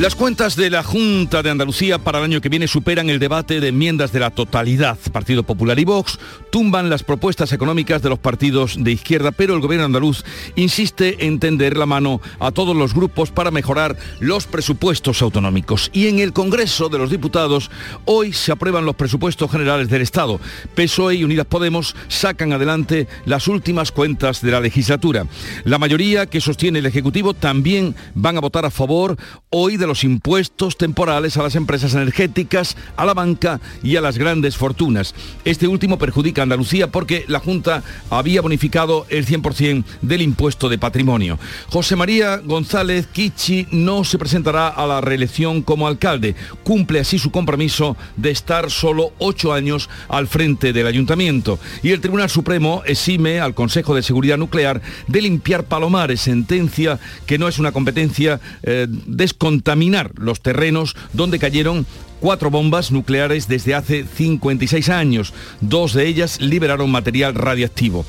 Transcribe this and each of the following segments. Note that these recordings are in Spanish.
Las cuentas de la Junta de Andalucía para el año que viene superan el debate de enmiendas de la totalidad. Partido Popular y Vox tumban las propuestas económicas de los partidos de izquierda, pero el gobierno andaluz insiste en tender la mano a todos los grupos para mejorar los presupuestos autonómicos. Y en el Congreso de los Diputados hoy se aprueban los presupuestos generales del Estado. PSOE y Unidas Podemos sacan adelante las últimas cuentas de la legislatura. La mayoría que sostiene el Ejecutivo también van a votar a favor hoy de los impuestos temporales a las empresas energéticas, a la banca y a las grandes fortunas. Este último perjudica a Andalucía porque la Junta había bonificado el 100% del impuesto de patrimonio. José María González Kichi no se presentará a la reelección como alcalde. Cumple así su compromiso de estar solo ocho años al frente del ayuntamiento. Y el Tribunal Supremo exime al Consejo de Seguridad Nuclear de limpiar palomares, sentencia que no es una competencia eh, descontaminada los terrenos donde cayeron cuatro bombas nucleares desde hace 56 años. Dos de ellas liberaron material radiactivo.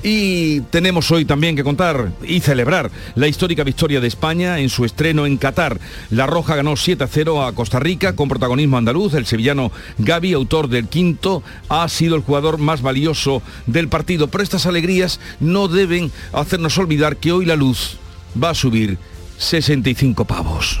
Y tenemos hoy también que contar y celebrar la histórica victoria de España en su estreno en Qatar. La Roja ganó 7 a 0 a Costa Rica con protagonismo andaluz. El sevillano Gaby, autor del quinto, ha sido el jugador más valioso del partido. Pero estas alegrías no deben hacernos olvidar que hoy la luz va a subir 65 pavos.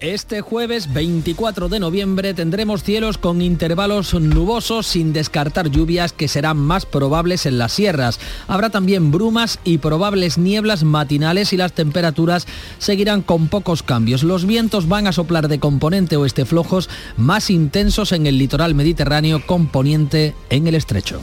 Este jueves 24 de noviembre tendremos cielos con intervalos nubosos sin descartar lluvias que serán más probables en las sierras. Habrá también brumas y probables nieblas matinales y las temperaturas seguirán con pocos cambios. Los vientos van a soplar de componente oeste flojos más intensos en el litoral mediterráneo componente en el estrecho.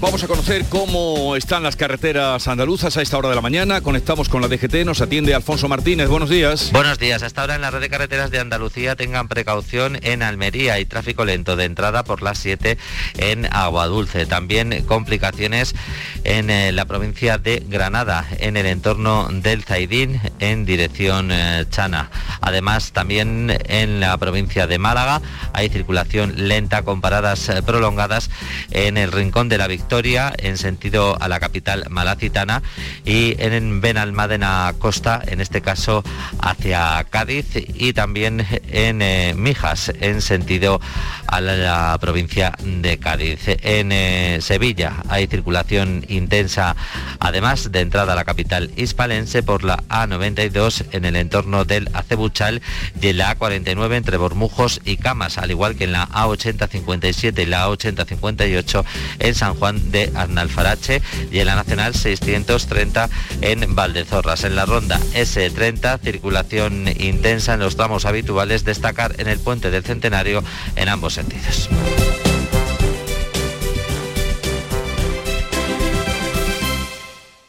Vamos a conocer cómo están las carreteras andaluzas a esta hora de la mañana. Conectamos con la DGT, nos atiende Alfonso Martínez. Buenos días. Buenos días. Hasta ahora en la red de carreteras de Andalucía tengan precaución en Almería y tráfico lento de entrada por las 7 en Aguadulce. También complicaciones en eh, la provincia de Granada, en el entorno del Zaidín en dirección eh, Chana. Además, también en la provincia de Málaga hay circulación lenta con paradas eh, prolongadas en el rincón de la Victoria en sentido a la capital malacitana y en Benalmádena Costa, en este caso hacia Cádiz y también en eh, Mijas en sentido a la, provincia de Cádiz. En eh, Sevilla hay circulación intensa además de entrada a la capital hispalense por la A92 en el entorno del Acebuchal y en la A49 entre Bormujos y Camas, al igual que en la A8057 y la A8058 en San Juan de Arnalfarache y en la Nacional 630 en Valdezorras. En la ronda S30, circulación intensa en los tramos habituales, destacar en el puente del Centenario en ambos sentidos.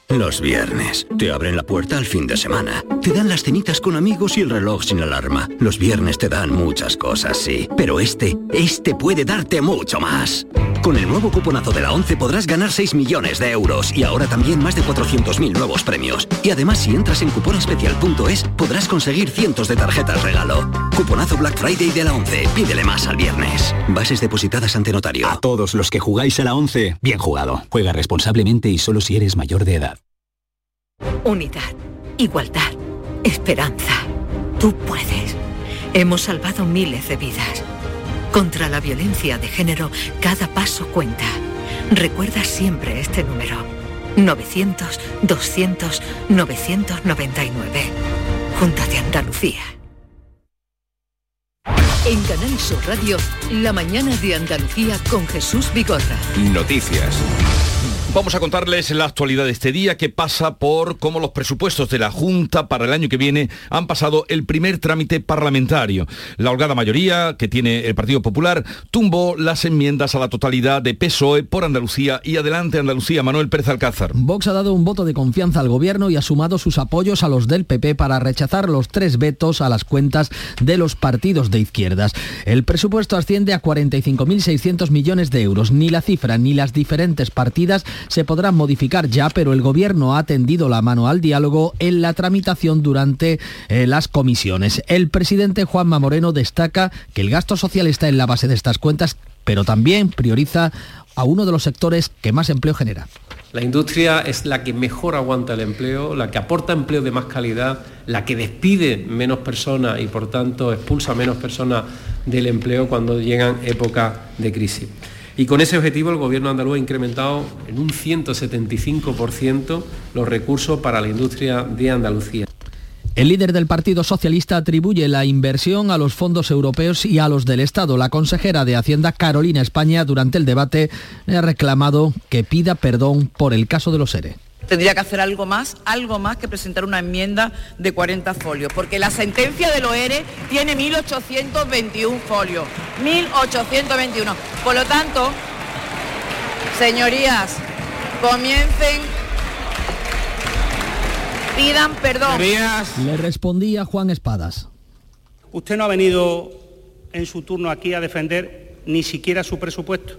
Los viernes. Te abren la puerta al fin de semana. Te dan las cenitas con amigos y el reloj sin alarma. Los viernes te dan muchas cosas, sí. Pero este, este puede darte mucho más. Con el nuevo cuponazo de la 11 podrás ganar 6 millones de euros y ahora también más de 400.000 nuevos premios. Y además si entras en cuponespecial.es podrás conseguir cientos de tarjetas regalo. Cuponazo Black Friday de la 11. Pídele más al viernes. Bases depositadas ante notario. A todos los que jugáis a la 11, bien jugado. Juega responsablemente y solo si eres mayor de edad. Unidad, igualdad, esperanza. Tú puedes. Hemos salvado miles de vidas. Contra la violencia de género, cada paso cuenta. Recuerda siempre este número. 900-200-999. Junta de Andalucía. En Canal Sur Radio, la mañana de Andalucía con Jesús Vigorra. Noticias. Vamos a contarles la actualidad de este día que pasa por cómo los presupuestos de la Junta para el año que viene han pasado el primer trámite parlamentario. La holgada mayoría que tiene el Partido Popular tumbó las enmiendas a la totalidad de PSOE por Andalucía y adelante Andalucía. Manuel Pérez Alcázar. Vox ha dado un voto de confianza al gobierno y ha sumado sus apoyos a los del PP para rechazar los tres vetos a las cuentas de los partidos de izquierdas. El presupuesto asciende a 45.600 millones de euros. Ni la cifra ni las diferentes partidas se podrán modificar ya, pero el Gobierno ha tendido la mano al diálogo en la tramitación durante eh, las comisiones. El presidente Juanma Moreno destaca que el gasto social está en la base de estas cuentas, pero también prioriza a uno de los sectores que más empleo genera. La industria es la que mejor aguanta el empleo, la que aporta empleo de más calidad, la que despide menos personas y por tanto expulsa menos personas del empleo cuando llegan épocas de crisis. Y con ese objetivo el Gobierno andaluz ha incrementado en un 175% los recursos para la industria de Andalucía. El líder del Partido Socialista atribuye la inversión a los fondos europeos y a los del Estado. La consejera de Hacienda, Carolina España, durante el debate ha reclamado que pida perdón por el caso de los ERE tendría que hacer algo más, algo más que presentar una enmienda de 40 folios, porque la sentencia de OERE tiene 1.821 folios, 1.821. Por lo tanto, señorías, comiencen, pidan perdón. Le respondía Juan Espadas. Usted no ha venido en su turno aquí a defender ni siquiera su presupuesto,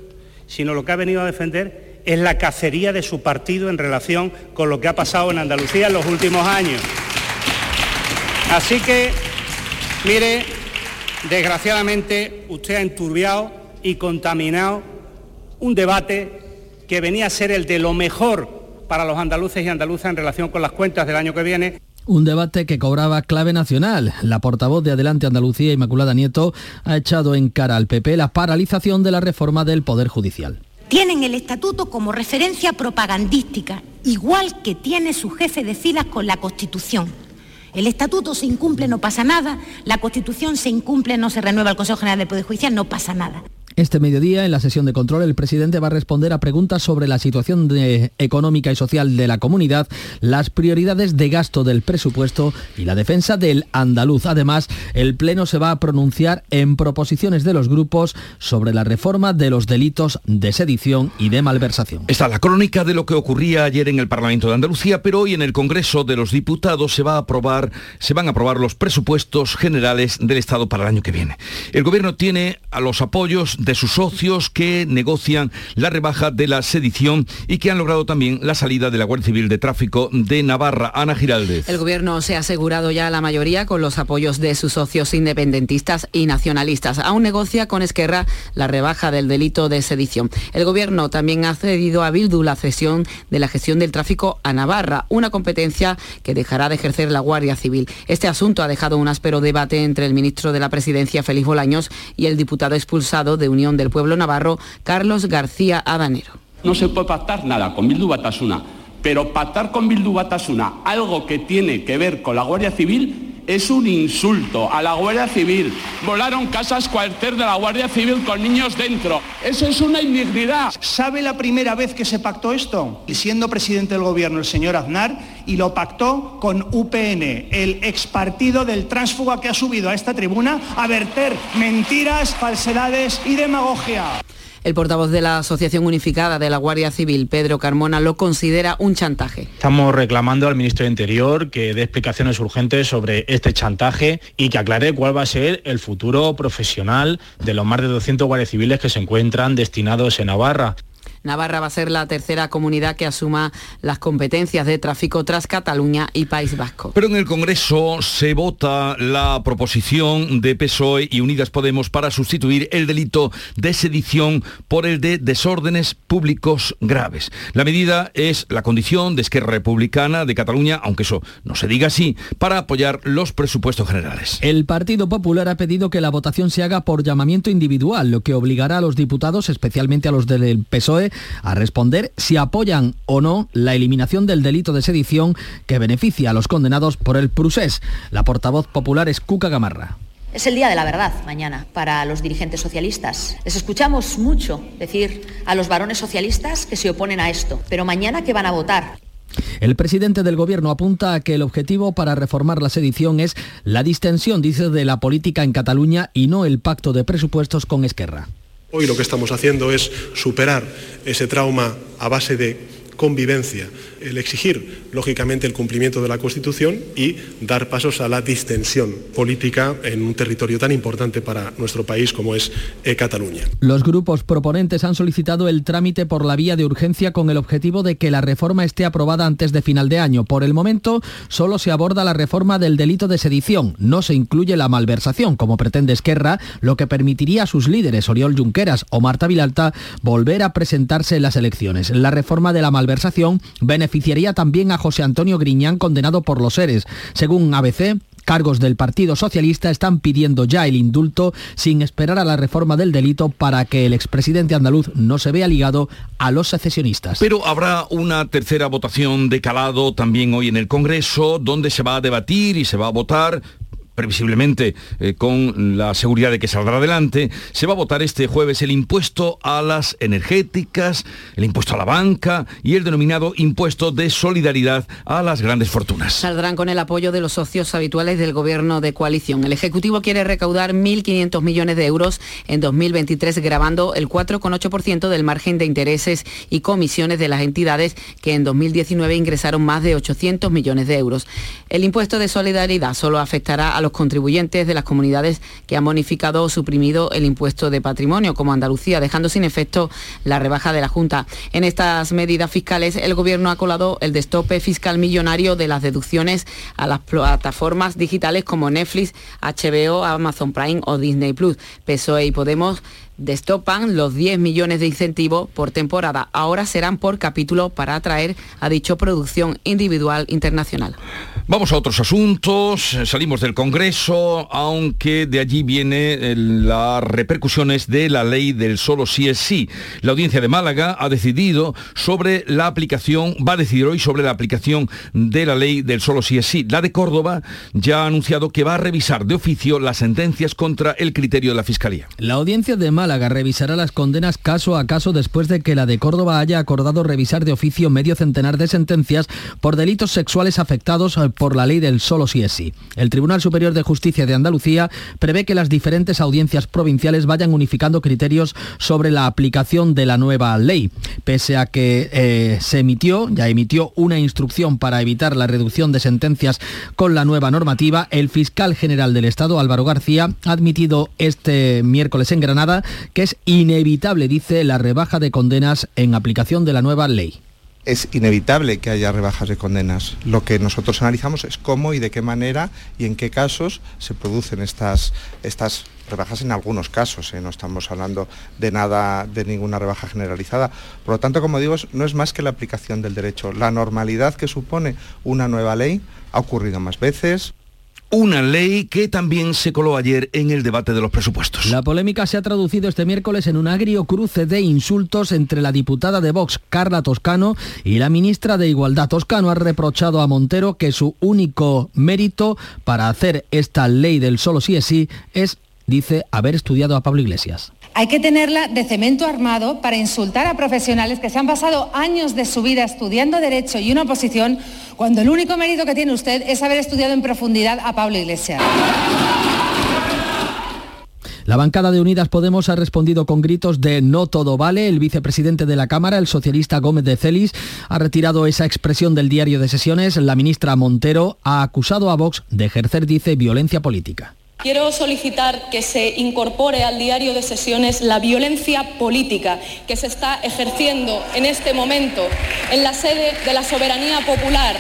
sino lo que ha venido a defender es la cacería de su partido en relación con lo que ha pasado en Andalucía en los últimos años. Así que, mire, desgraciadamente usted ha enturbiado y contaminado un debate que venía a ser el de lo mejor para los andaluces y andaluzas en relación con las cuentas del año que viene. Un debate que cobraba clave nacional. La portavoz de Adelante Andalucía, Inmaculada Nieto, ha echado en cara al PP la paralización de la reforma del Poder Judicial tienen el estatuto como referencia propagandística, igual que tiene su jefe de filas con la Constitución. El estatuto se incumple, no pasa nada, la Constitución se incumple, no se renueva el Consejo General del Poder Judicial, no pasa nada. Este mediodía, en la sesión de control, el presidente va a responder a preguntas sobre la situación económica y social de la comunidad, las prioridades de gasto del presupuesto y la defensa del andaluz. Además, el Pleno se va a pronunciar en proposiciones de los grupos sobre la reforma de los delitos de sedición y de malversación. Está la crónica de lo que ocurría ayer en el Parlamento de Andalucía, pero hoy en el Congreso de los Diputados se, va a aprobar, se van a aprobar los presupuestos generales del Estado para el año que viene. El Gobierno tiene a los apoyos de sus socios que negocian la rebaja de la sedición y que han logrado también la salida de la Guardia Civil de Tráfico de Navarra. Ana Giraldez. El gobierno se ha asegurado ya la mayoría con los apoyos de sus socios independentistas y nacionalistas. Aún negocia con Esquerra la rebaja del delito de sedición. El gobierno también ha cedido a Bildu la cesión de la gestión del tráfico a Navarra, una competencia que dejará de ejercer la Guardia Civil. Este asunto ha dejado un áspero debate entre el ministro de la Presidencia, Félix Bolaños, y el diputado expulsado de Unión del Pueblo Navarro, Carlos García Adanero. No se puede pactar nada con Bildu Batasuna, pero pactar con Bildu Batasuna algo que tiene que ver con la Guardia Civil es un insulto a la Guardia Civil. Volaron casas cuartel de la Guardia Civil con niños dentro. Eso es una indignidad. ¿Sabe la primera vez que se pactó esto? Siendo presidente del gobierno el señor Aznar y lo pactó con UPN, el ex partido del tránsfuga que ha subido a esta tribuna a verter mentiras, falsedades y demagogia. El portavoz de la Asociación Unificada de la Guardia Civil, Pedro Carmona, lo considera un chantaje. Estamos reclamando al ministro de Interior que dé explicaciones urgentes sobre este chantaje y que aclare cuál va a ser el futuro profesional de los más de 200 guardias civiles que se encuentran destinados en Navarra. Navarra va a ser la tercera comunidad que asuma las competencias de tráfico tras Cataluña y País Vasco. Pero en el Congreso se vota la proposición de PSOE y Unidas Podemos para sustituir el delito de sedición por el de desórdenes públicos graves. La medida es la condición de Esquerra Republicana de Cataluña, aunque eso no se diga así, para apoyar los presupuestos generales. El Partido Popular ha pedido que la votación se haga por llamamiento individual, lo que obligará a los diputados, especialmente a los del PSOE, a responder si apoyan o no la eliminación del delito de sedición que beneficia a los condenados por el Prusés. La portavoz popular es Cuca Gamarra. Es el día de la verdad mañana para los dirigentes socialistas. Les escuchamos mucho decir a los varones socialistas que se oponen a esto, pero mañana ¿qué van a votar? El presidente del gobierno apunta a que el objetivo para reformar la sedición es la distensión, dice, de la política en Cataluña y no el pacto de presupuestos con Esquerra. Hoy lo que estamos haciendo es superar ese trauma a base de convivencia, el exigir, lógicamente, el cumplimiento de la Constitución y dar pasos a la distensión política en un territorio tan importante para nuestro país como es eh, Cataluña. Los grupos proponentes han solicitado el trámite por la vía de urgencia con el objetivo de que la reforma esté aprobada antes de final de año. Por el momento, solo se aborda la reforma del delito de sedición. No se incluye la malversación, como pretende Esquerra, lo que permitiría a sus líderes, Oriol Junqueras o Marta Vilalta, volver a presentarse en las elecciones. La reforma de la malversación beneficiaría también a José Antonio Griñán, condenado por los seres. Según ABC, cargos del Partido Socialista están pidiendo ya el indulto sin esperar a la reforma del delito para que el expresidente andaluz no se vea ligado a los secesionistas. Pero habrá una tercera votación de calado también hoy en el Congreso, donde se va a debatir y se va a votar previsiblemente eh, con la seguridad de que saldrá adelante, se va a votar este jueves el impuesto a las energéticas, el impuesto a la banca y el denominado impuesto de solidaridad a las grandes fortunas. Saldrán con el apoyo de los socios habituales del gobierno de coalición. El Ejecutivo quiere recaudar 1.500 millones de euros en 2023, grabando el 4,8% del margen de intereses y comisiones de las entidades que en 2019 ingresaron más de 800 millones de euros. El impuesto de solidaridad solo afectará a los contribuyentes de las comunidades que han bonificado o suprimido el impuesto de patrimonio, como Andalucía, dejando sin efecto la rebaja de la Junta. En estas medidas fiscales, el Gobierno ha colado el destope fiscal millonario de las deducciones a las plataformas digitales como Netflix, HBO, Amazon Prime o Disney Plus. PSOE y Podemos destopan los 10 millones de incentivos por temporada. Ahora serán por capítulo para atraer a dicho producción individual internacional. Vamos a otros asuntos. Salimos del Congreso, aunque de allí vienen eh, las repercusiones de la ley del solo sí es sí. La audiencia de Málaga ha decidido sobre la aplicación, va a decidir hoy sobre la aplicación de la ley del solo sí es sí. La de Córdoba ya ha anunciado que va a revisar de oficio las sentencias contra el criterio de la Fiscalía. La audiencia de Málaga Málaga revisará las condenas caso a caso después de que la de Córdoba haya acordado revisar de oficio medio centenar de sentencias por delitos sexuales afectados eh, por la ley del solo sí es sí. El Tribunal Superior de Justicia de Andalucía prevé que las diferentes audiencias provinciales vayan unificando criterios sobre la aplicación de la nueva ley. Pese a que eh, se emitió, ya emitió una instrucción para evitar la reducción de sentencias con la nueva normativa, el fiscal general del Estado, Álvaro García, ha admitido este miércoles en Granada que es inevitable, dice, la rebaja de condenas en aplicación de la nueva ley es inevitable que haya rebajas de condenas. Lo que nosotros analizamos es cómo y de qué manera y en qué casos se producen estas, estas rebajas en algunos casos. ¿eh? No estamos hablando de nada, de ninguna rebaja generalizada. Por lo tanto, como digo, no es más que la aplicación del derecho. La normalidad que supone una nueva ley ha ocurrido más veces, una ley que también se coló ayer en el debate de los presupuestos. La polémica se ha traducido este miércoles en un agrio cruce de insultos entre la diputada de Vox, Carla Toscano, y la ministra de Igualdad. Toscano ha reprochado a Montero que su único mérito para hacer esta ley del solo sí es sí es, dice, haber estudiado a Pablo Iglesias. Hay que tenerla de cemento armado para insultar a profesionales que se han pasado años de su vida estudiando derecho y una oposición cuando el único mérito que tiene usted es haber estudiado en profundidad a Pablo Iglesias. La bancada de Unidas Podemos ha respondido con gritos de no todo vale. El vicepresidente de la Cámara, el socialista Gómez de Celis, ha retirado esa expresión del diario de sesiones. La ministra Montero ha acusado a Vox de ejercer, dice, violencia política. Quiero solicitar que se incorpore al diario de sesiones la violencia política que se está ejerciendo en este momento en la sede de la soberanía popular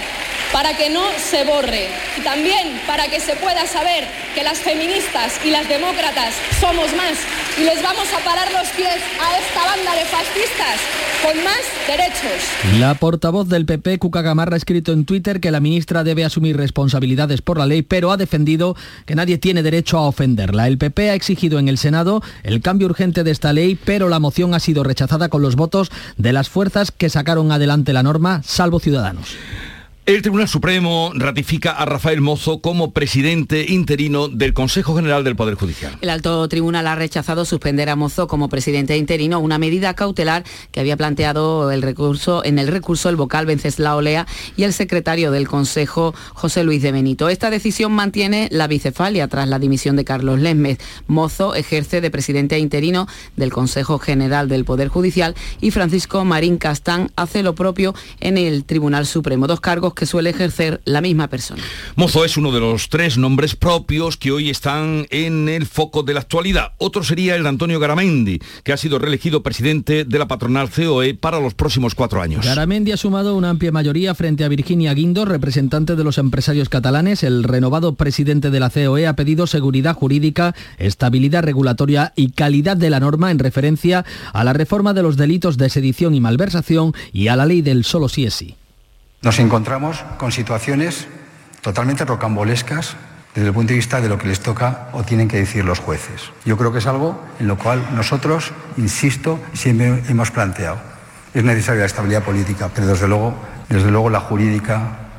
para que no se borre y también para que se pueda saber que las feministas y las demócratas somos más y les vamos a parar los pies a esta banda de fascistas con más derechos. La portavoz del PP, Cuca Gamarra, ha escrito en Twitter que la ministra debe asumir responsabilidades por la ley, pero ha defendido que nadie tiene derecho a ofenderla. El PP ha exigido en el Senado el cambio urgente de esta ley, pero la moción ha sido rechazada con los votos de las fuerzas que sacaron adelante la norma, salvo Ciudadanos. El Tribunal Supremo ratifica a Rafael Mozo como presidente interino del Consejo General del Poder Judicial. El alto tribunal ha rechazado suspender a Mozo como presidente interino, una medida cautelar que había planteado el recurso, en el recurso el vocal Venceslao Lea y el secretario del Consejo José Luis de Benito. Esta decisión mantiene la bicefalia tras la dimisión de Carlos Lesmes. Mozo ejerce de presidente interino del Consejo General del Poder Judicial y Francisco Marín Castán hace lo propio en el Tribunal Supremo, dos cargos suele ejercer la misma persona. Mozo es uno de los tres nombres propios que hoy están en el foco de la actualidad. Otro sería el de Antonio Garamendi, que ha sido reelegido presidente de la patronal COE para los próximos cuatro años. Garamendi ha sumado una amplia mayoría frente a Virginia Guindo, representante de los empresarios catalanes. El renovado presidente de la COE ha pedido seguridad jurídica, estabilidad regulatoria y calidad de la norma en referencia a la reforma de los delitos de sedición y malversación y a la ley del solo sí es sí. Nos encontramos con situaciones totalmente rocambolescas desde el punto de vista de lo que les toca o tienen que decir los jueces. Yo creo que es algo en lo cual nosotros, insisto, siempre hemos planteado. Es necesaria la estabilidad política, pero desde luego, desde luego la jurídica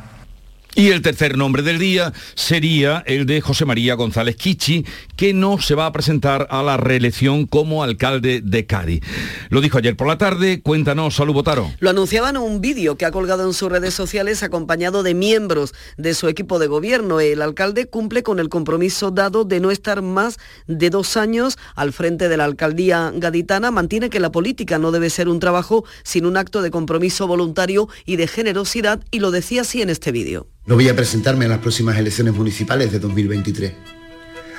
y el tercer nombre del día sería el de José María González Kichi, que no se va a presentar a la reelección como alcalde de Cádiz. Lo dijo ayer por la tarde, cuéntanos, Salud Botaro. Lo anunciaba en un vídeo que ha colgado en sus redes sociales acompañado de miembros de su equipo de gobierno. El alcalde cumple con el compromiso dado de no estar más de dos años al frente de la alcaldía gaditana. Mantiene que la política no debe ser un trabajo sin un acto de compromiso voluntario y de generosidad y lo decía así en este vídeo. No voy a presentarme en las próximas elecciones municipales de 2023.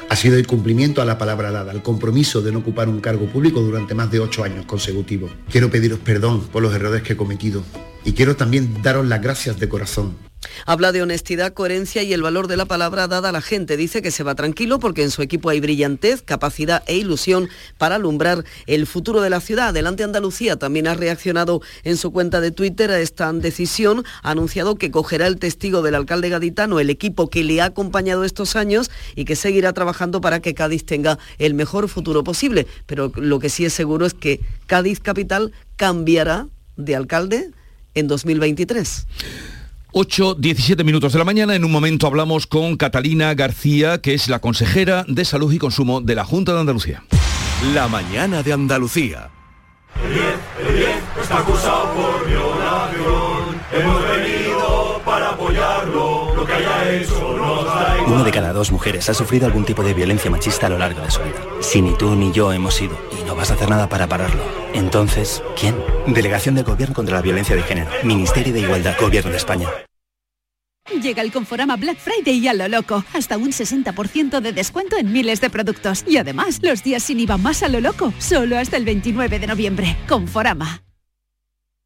Ha sido el cumplimiento a la palabra dada, el compromiso de no ocupar un cargo público durante más de ocho años consecutivos. Quiero pediros perdón por los errores que he cometido y quiero también daros las gracias de corazón Habla de honestidad, coherencia y el valor de la palabra dada a la gente. Dice que se va tranquilo porque en su equipo hay brillantez, capacidad e ilusión para alumbrar el futuro de la ciudad. Adelante Andalucía también ha reaccionado en su cuenta de Twitter a esta decisión. Ha anunciado que cogerá el testigo del alcalde gaditano, el equipo que le ha acompañado estos años y que seguirá trabajando para que Cádiz tenga el mejor futuro posible. Pero lo que sí es seguro es que Cádiz Capital cambiará de alcalde en 2023. 8, 17 minutos de la mañana. En un momento hablamos con Catalina García, que es la consejera de Salud y Consumo de la Junta de Andalucía. La mañana de Andalucía. está acusado por violación. Hemos venido para apoyarlo. Lo que haya hecho Uno de cada dos mujeres ha sufrido algún tipo de violencia machista a lo largo de su vida. Si ni tú ni yo hemos ido y no vas a hacer nada para pararlo, entonces, ¿quién? Delegación del Gobierno contra la Violencia de Género. Ministerio de Igualdad. Gobierno de España. Llega el Conforama Black Friday y a lo loco. Hasta un 60% de descuento en miles de productos. Y además, los días sin IVA más a lo loco. Solo hasta el 29 de noviembre. Conforama.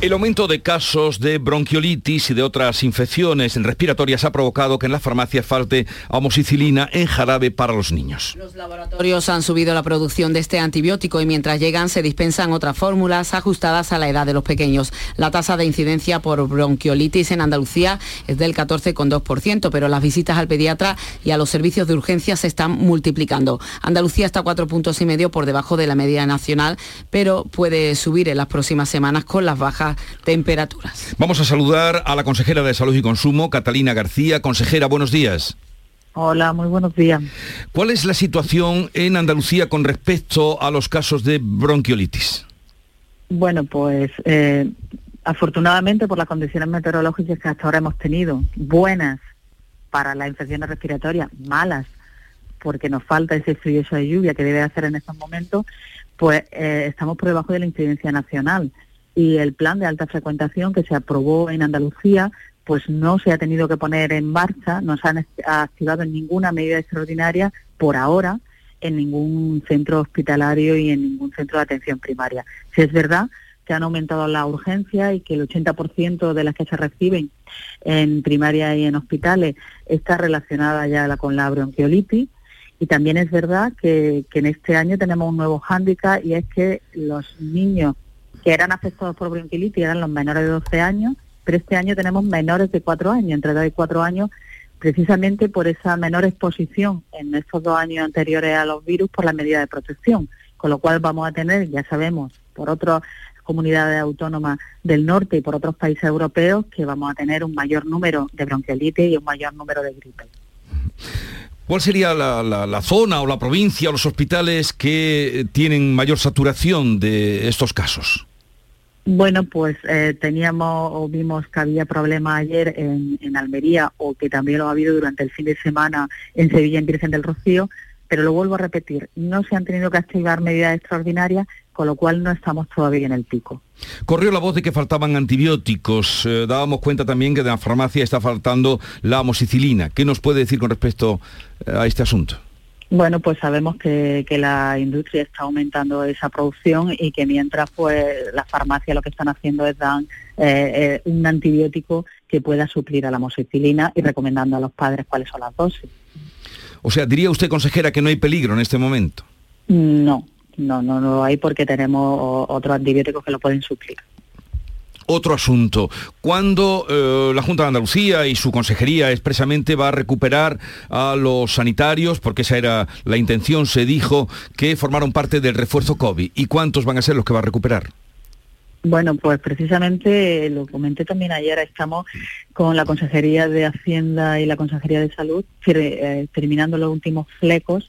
El aumento de casos de bronquiolitis y de otras infecciones respiratorias ha provocado que en las farmacias falte amoxicilina en jarabe para los niños. Los laboratorios han subido la producción de este antibiótico y mientras llegan se dispensan otras fórmulas ajustadas a la edad de los pequeños. La tasa de incidencia por bronquiolitis en Andalucía es del 14,2%, pero las visitas al pediatra y a los servicios de urgencia se están multiplicando. Andalucía está cuatro puntos y medio por debajo de la media nacional, pero puede subir en las próximas semanas con las bajas temperaturas. Vamos a saludar a la consejera de Salud y Consumo, Catalina García. Consejera, buenos días. Hola, muy buenos días. ¿Cuál es la situación en Andalucía con respecto a los casos de bronquiolitis? Bueno, pues eh, afortunadamente por las condiciones meteorológicas que hasta ahora hemos tenido, buenas para las infecciones respiratorias, malas porque nos falta ese frío, esa lluvia que debe hacer en estos momentos, pues eh, estamos por debajo de la incidencia nacional y el plan de alta frecuentación que se aprobó en Andalucía pues no se ha tenido que poner en marcha, no se han activado en ninguna medida extraordinaria por ahora en ningún centro hospitalario y en ningún centro de atención primaria. Si es verdad que han aumentado la urgencia y que el 80% de las que se reciben en primaria y en hospitales está relacionada ya con la bronquiolitis. Y también es verdad que, que en este año tenemos un nuevo hándicap y es que los niños que eran afectados por bronquiolitis eran los menores de 12 años, pero este año tenemos menores de 4 años, entre 2 y 4 años, precisamente por esa menor exposición en estos dos años anteriores a los virus por la medida de protección, con lo cual vamos a tener, ya sabemos, por otras comunidades autónomas del norte y por otros países europeos, que vamos a tener un mayor número de bronquiolitis y un mayor número de gripe. ¿Cuál sería la, la, zona o la provincia o los hospitales que tienen mayor saturación de estos casos? Bueno, pues eh, teníamos o vimos que había problemas ayer en, en, Almería o que también lo ha habido durante el fin de semana en Sevilla, en Virgen del Rocío, pero lo vuelvo a repetir, no se han tenido que activar medidas extraordinarias, con lo cual no estamos todavía en el pico. Corrió la voz de que faltaban antibióticos. Eh, dábamos cuenta también que de la farmacia está faltando la amoxicilina. ¿Qué nos puede decir con respecto eh, a este asunto? Bueno, pues sabemos que, la industria está aumentando esa producción y que mientras pues las farmacias lo que están haciendo es dar eh, eh, un antibiótico que pueda suplir a la amoxicilina y recomendando a los padres cuáles son las dosis. O sea, diría usted, consejera, que no hay peligro en este momento. No, no, no, no hay porque tenemos otros antibióticos que lo pueden suplir. Otro asunto, ¿cuándo eh, la Junta de Andalucía y su consejería expresamente va a recuperar a los sanitarios? Porque esa era la intención, se dijo que formaron parte del refuerzo COVID. ¿Y cuántos van a ser los que va a recuperar? Bueno, pues precisamente lo comenté también ayer, estamos con la Consejería de Hacienda y la Consejería de Salud eh, terminando los últimos flecos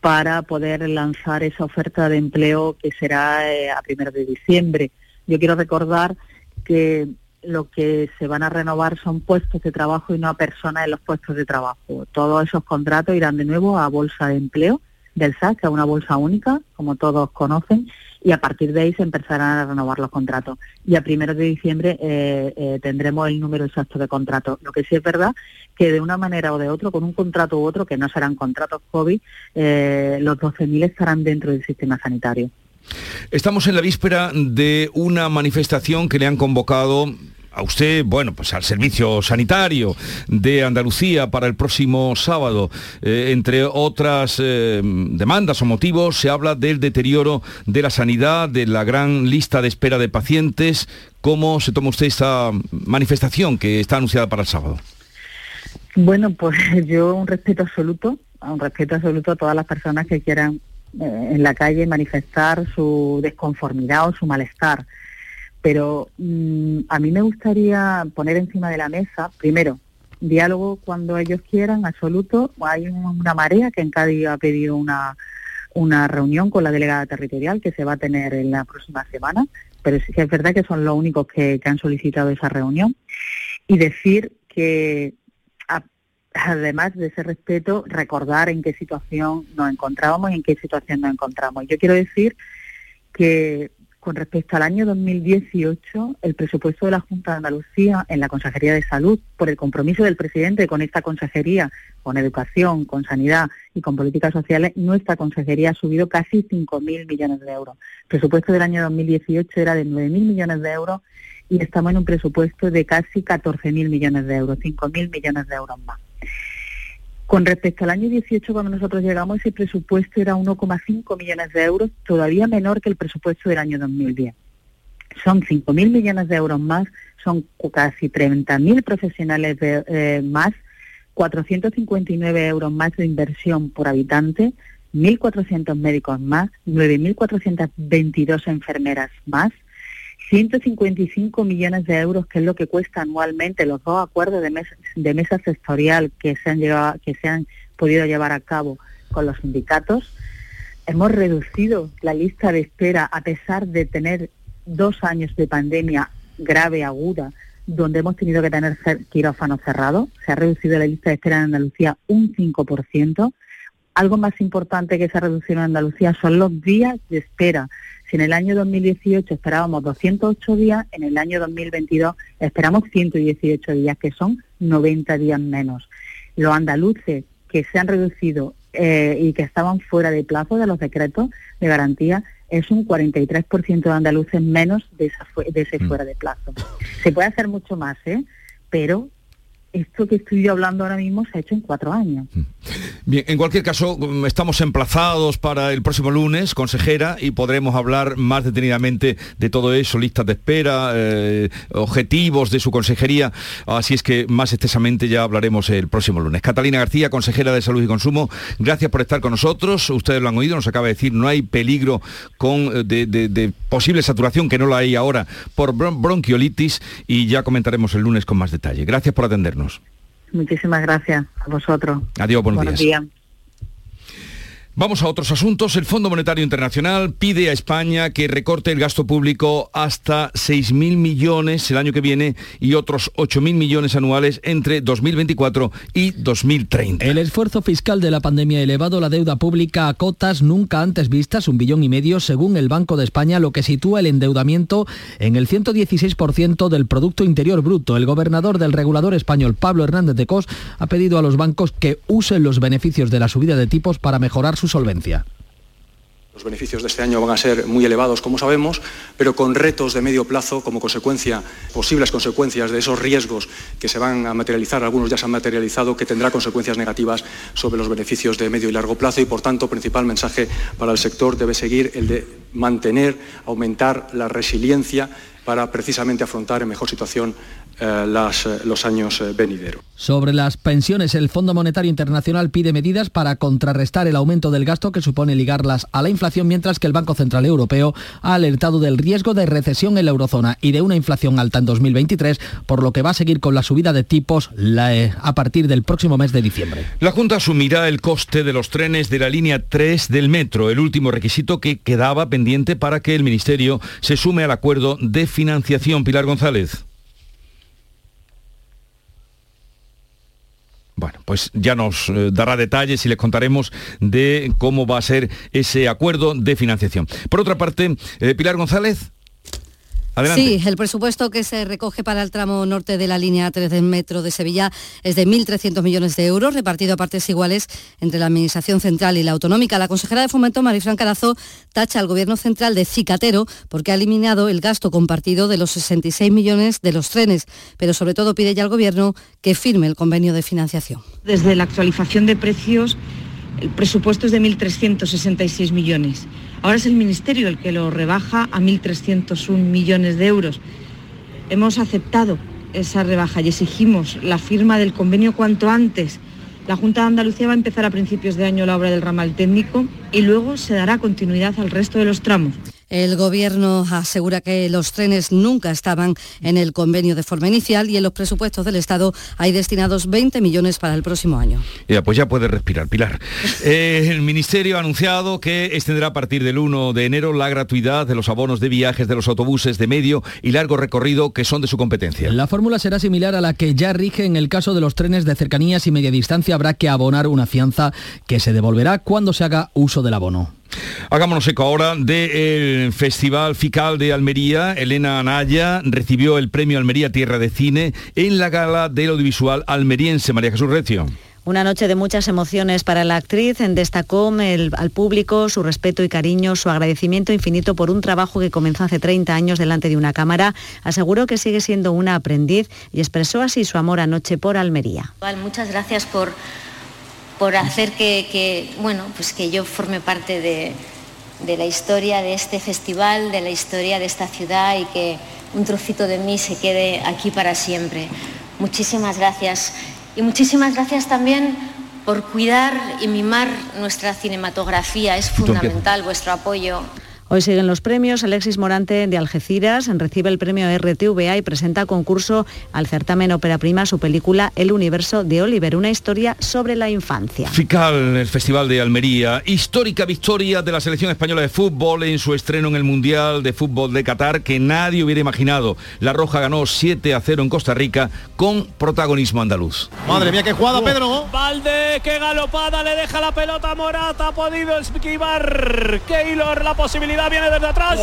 para poder lanzar esa oferta de empleo que será eh, a primero de diciembre. Yo quiero recordar que lo que se van a renovar son puestos de trabajo y no a personas en los puestos de trabajo. Todos esos contratos irán de nuevo a bolsa de empleo del que es una bolsa única, como todos conocen, y a partir de ahí se empezarán a renovar los contratos. Y a primeros de diciembre eh, eh, tendremos el número exacto de contratos. Lo que sí es verdad que de una manera o de otra, con un contrato u otro, que no serán contratos COVID, eh, los 12.000 estarán dentro del sistema sanitario. Estamos en la víspera de una manifestación que le han convocado a usted, bueno, pues al servicio sanitario de Andalucía para el próximo sábado. Eh, entre otras eh, demandas o motivos, se habla del deterioro de la sanidad, de la gran lista de espera de pacientes. ¿Cómo se toma usted esta manifestación que está anunciada para el sábado? Bueno, pues yo un respeto absoluto, un respeto absoluto a todas las personas que quieran eh, en la calle manifestar su desconformidad o su malestar. Pero mm, a mí me gustaría poner encima de la mesa, primero, diálogo cuando ellos quieran, absoluto. Hay una marea que en Cádiz ha pedido una, una reunión con la delegada territorial que se va a tener en la próxima semana, pero sí que es verdad que son los únicos que han solicitado esa reunión. Y decir que además de ese respeto, recordar en qué situación nos encontrábamos y en qué situación nos encontramos. Yo quiero decir que con respecto al año 2018, el presupuesto de la Junta de Andalucía en la Consejería de Salud, por el compromiso del presidente con esta consejería, con educación, con sanidad y con políticas sociales, nuestra consejería ha subido casi 5.000 millones de euros. El presupuesto del año 2018 era de 9.000 millones de euros y estamos en un presupuesto de casi 14.000 millones de euros, 5.000 millones de euros más. Con respecto al año 18, cuando nosotros llegamos, ese presupuesto era 1,5 millones de euros, todavía menor que el presupuesto del año 2010. Son 5.000 millones de euros más, son casi 30.000 profesionales eh, más, 459 euros más de inversión por habitante, 1.400 médicos más, 9.422 enfermeras más, 155 millones de euros, que es lo que cuesta anualmente los dos acuerdos de mesa, de mesa sectorial que se, han llevado, que se han podido llevar a cabo con los sindicatos. Hemos reducido la lista de espera a pesar de tener dos años de pandemia grave, aguda, donde hemos tenido que tener quirófanos cerrados. Se ha reducido la lista de espera en Andalucía un 5%. Algo más importante que esa reducción en Andalucía son los días de espera si en el año 2018 esperábamos 208 días, en el año 2022 esperamos 118 días, que son 90 días menos. Los andaluces que se han reducido eh, y que estaban fuera de plazo de los decretos de garantía es un 43% de andaluces menos de, ese mm. fuera de plazo. Se puede hacer mucho más, ¿eh? pero esto que estoy hablando ahora mismo se ha hecho en cuatro años. Mm. Bien, en cualquier caso, mm, estamos emplazados para el próximo lunes, consejera, y podremos hablar más detenidamente de todo eso, listas de espera, eh, objetivos de su consejería, así es que más extensamente ya hablaremos el próximo lunes. Catalina García, consejera de Salud y Consumo, gracias por estar con nosotros, ustedes lo han oído, nos acaba de decir, no hay peligro con, eh, de, posible saturación, que no la hay ahora, por bronquiolitis, y ya comentaremos el lunes con más detalle. Gracias por atendernos. Muchísimas gracias a vosotros. Adiós, buenos, días. Vamos a otros asuntos. El Fondo Monetario Internacional pide a España que recorte el gasto público hasta 6.000 millones el año que viene y otros 8.000 millones anuales entre 2024 y 2030. El esfuerzo fiscal de la pandemia ha elevado la deuda pública a cotas nunca antes vistas, un billón y medio, según el Banco de España, lo que sitúa el endeudamiento en el 116% del Producto Interior Bruto. El gobernador del regulador español, Pablo Hernández de Cos, ha pedido a los bancos que usen los beneficios de la subida de tipos para mejorar su solvencia. Los beneficios de este año van a ser muy elevados, como sabemos, pero con retos de medio plazo como consecuencia, posibles consecuencias de esos riesgos que se van a materializar, algunos ya se han materializado, que tendrá consecuencias negativas sobre los beneficios de medio y largo plazo y, por tanto, principal mensaje para el sector debe seguir el de mantener, aumentar la resiliencia para precisamente afrontar en mejor situación eh, eh, los años eh, venideros. Sobre las pensiones, el Fondo Monetario Internacional pide medidas para contrarrestar el aumento del gasto que supone ligarlas a la inflación, mientras que el Banco Central Europeo ha alertado del riesgo de recesión en la eurozona y de una inflación alta en 2023, por lo que va a seguir con la subida de tipos a partir del próximo mes de diciembre. La Junta asumirá el coste de los trenes de la línea 3 del metro, el último requisito que quedaba pendiente para que el Ministerio se sume al acuerdo de financiación. Pilar González. Bueno, pues ya nos eh, dará detalles y les contaremos de cómo va a ser ese acuerdo de financiación. Por otra parte, eh, Pilar González. Sí, el presupuesto que se recoge para el tramo norte de la línea 3 del metro de Sevilla es de 1.300 millones de euros, repartido a partes iguales entre la Administración Central y la Autonómica. La consejera de Fomento, Marifran Carazo, tacha al Gobierno Central de cicatero porque ha eliminado el gasto compartido de los 66 millones de los trenes, pero sobre todo pide ya al Gobierno que firme el convenio de financiación. Desde la actualización de precios, el presupuesto es de 1.366 millones Ahora es el Ministerio el que lo rebaja a 1.301 millones de euros. Hemos aceptado esa rebaja y exigimos la firma del convenio cuanto antes. La Junta de Andalucía va a empezar a principios de año la obra del ramal técnico y luego se dará continuidad al resto de los tramos. El Gobierno asegura que los trenes nunca estaban en el convenio de forma inicial y en los presupuestos del Estado hay destinados 20 millones para el próximo año. Ya, pues ya puede respirar, Pilar. Eh, el Ministerio ha anunciado que extenderá a partir del 1 de enero la gratuidad de los abonos de viajes de los autobuses de medio y largo recorrido que son de su competencia. La fórmula será similar a la que ya rige en el caso de los trenes de cercanías y media distancia. Habrá que abonar una fianza que se devolverá cuando se haga uso del abono. Hagámonos eco ahora del Festival FICAL de Almería. Elena Anaya recibió el premio Almería Tierra de Cine en la gala del audiovisual almeriense. María Jesús Recio. Una noche de muchas emociones para la actriz. Destacó al público su respeto y cariño, su agradecimiento infinito por un trabajo que comenzó hace 30 años delante de una cámara. Aseguró que sigue siendo una aprendiz y expresó así su amor anoche por Almería. Muchas gracias por por hacer que, bueno, pues que yo forme parte de, de la historia de este festival, de la historia de esta ciudad y que un trocito de mí se quede aquí para siempre. Muchísimas gracias. Y muchísimas gracias también por cuidar y mimar nuestra cinematografía. Es fundamental vuestro apoyo. Hoy siguen los premios. Alexis Morante de Algeciras recibe el premio RTVA y presenta concurso al certamen Ópera Prima su película El universo de Oliver, una historia sobre la infancia. FICAL, el Festival de Almería, histórica victoria de la selección española de fútbol en su estreno en el Mundial de Fútbol de Qatar que nadie hubiera imaginado. La Roja ganó 7 a 0 en Costa Rica con protagonismo andaluz. Madre mía, qué jugada, Pedro. Valde, qué galopada, le deja la pelota a Morata, ha podido esquivar Keylor la posibilidad viene desde atrás.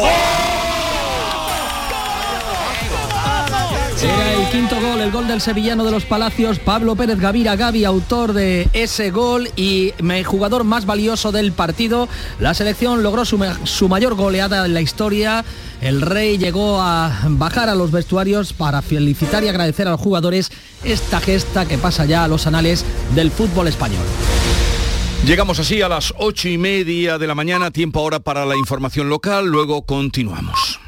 Era el el quinto gol, el gol del sevillano de los Palacios, Pablo Pérez Gavira Gavi, autor de ese gol y jugador más valioso del partido. La selección logró su, su mayor goleada en la historia. El Rey llegó a bajar a los vestuarios para felicitar y agradecer a los jugadores esta gesta que pasa ya a los anales del fútbol español. Llegamos así a las ocho y media de la mañana, tiempo ahora para la información local, luego continuamos.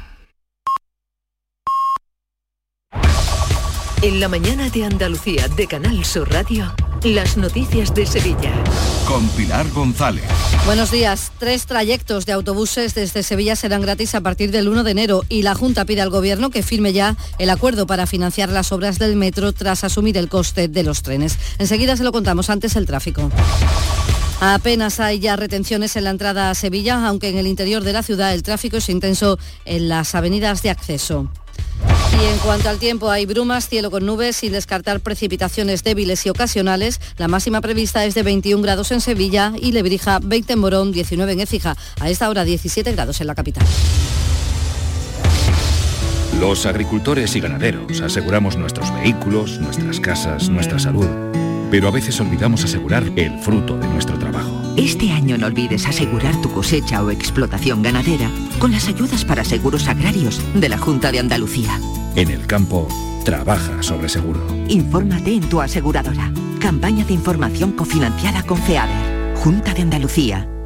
En la mañana de Andalucía de Canal Sur Radio, las noticias de Sevilla. Con Pilar González. Buenos días. Tres trayectos de autobuses desde Sevilla serán gratis a partir del 1 de enero y la Junta pide al Gobierno que firme ya el acuerdo para financiar las obras del metro tras asumir el coste de los trenes. Enseguida se lo contamos antes el tráfico. Apenas hay ya retenciones en la entrada a Sevilla, aunque en el interior de la ciudad el tráfico es intenso en las avenidas de acceso. Y en cuanto al tiempo, hay brumas, cielo con nubes, sin descartar precipitaciones débiles y ocasionales. La máxima prevista es de 21 grados en Sevilla y Lebrija 20 en Morón, 19 en Écija. A esta hora 17 grados en la capital. Los agricultores y ganaderos aseguramos nuestros vehículos, nuestras casas, nuestra salud. Pero a veces olvidamos asegurar el fruto de nuestro trabajo. Este año no olvides asegurar tu cosecha o explotación ganadera con las ayudas para seguros agrarios de la Junta de Andalucía. En el campo, trabaja sobre seguro. Infórmate en tu aseguradora. Campaña de información cofinanciada con FEADER. Junta de Andalucía.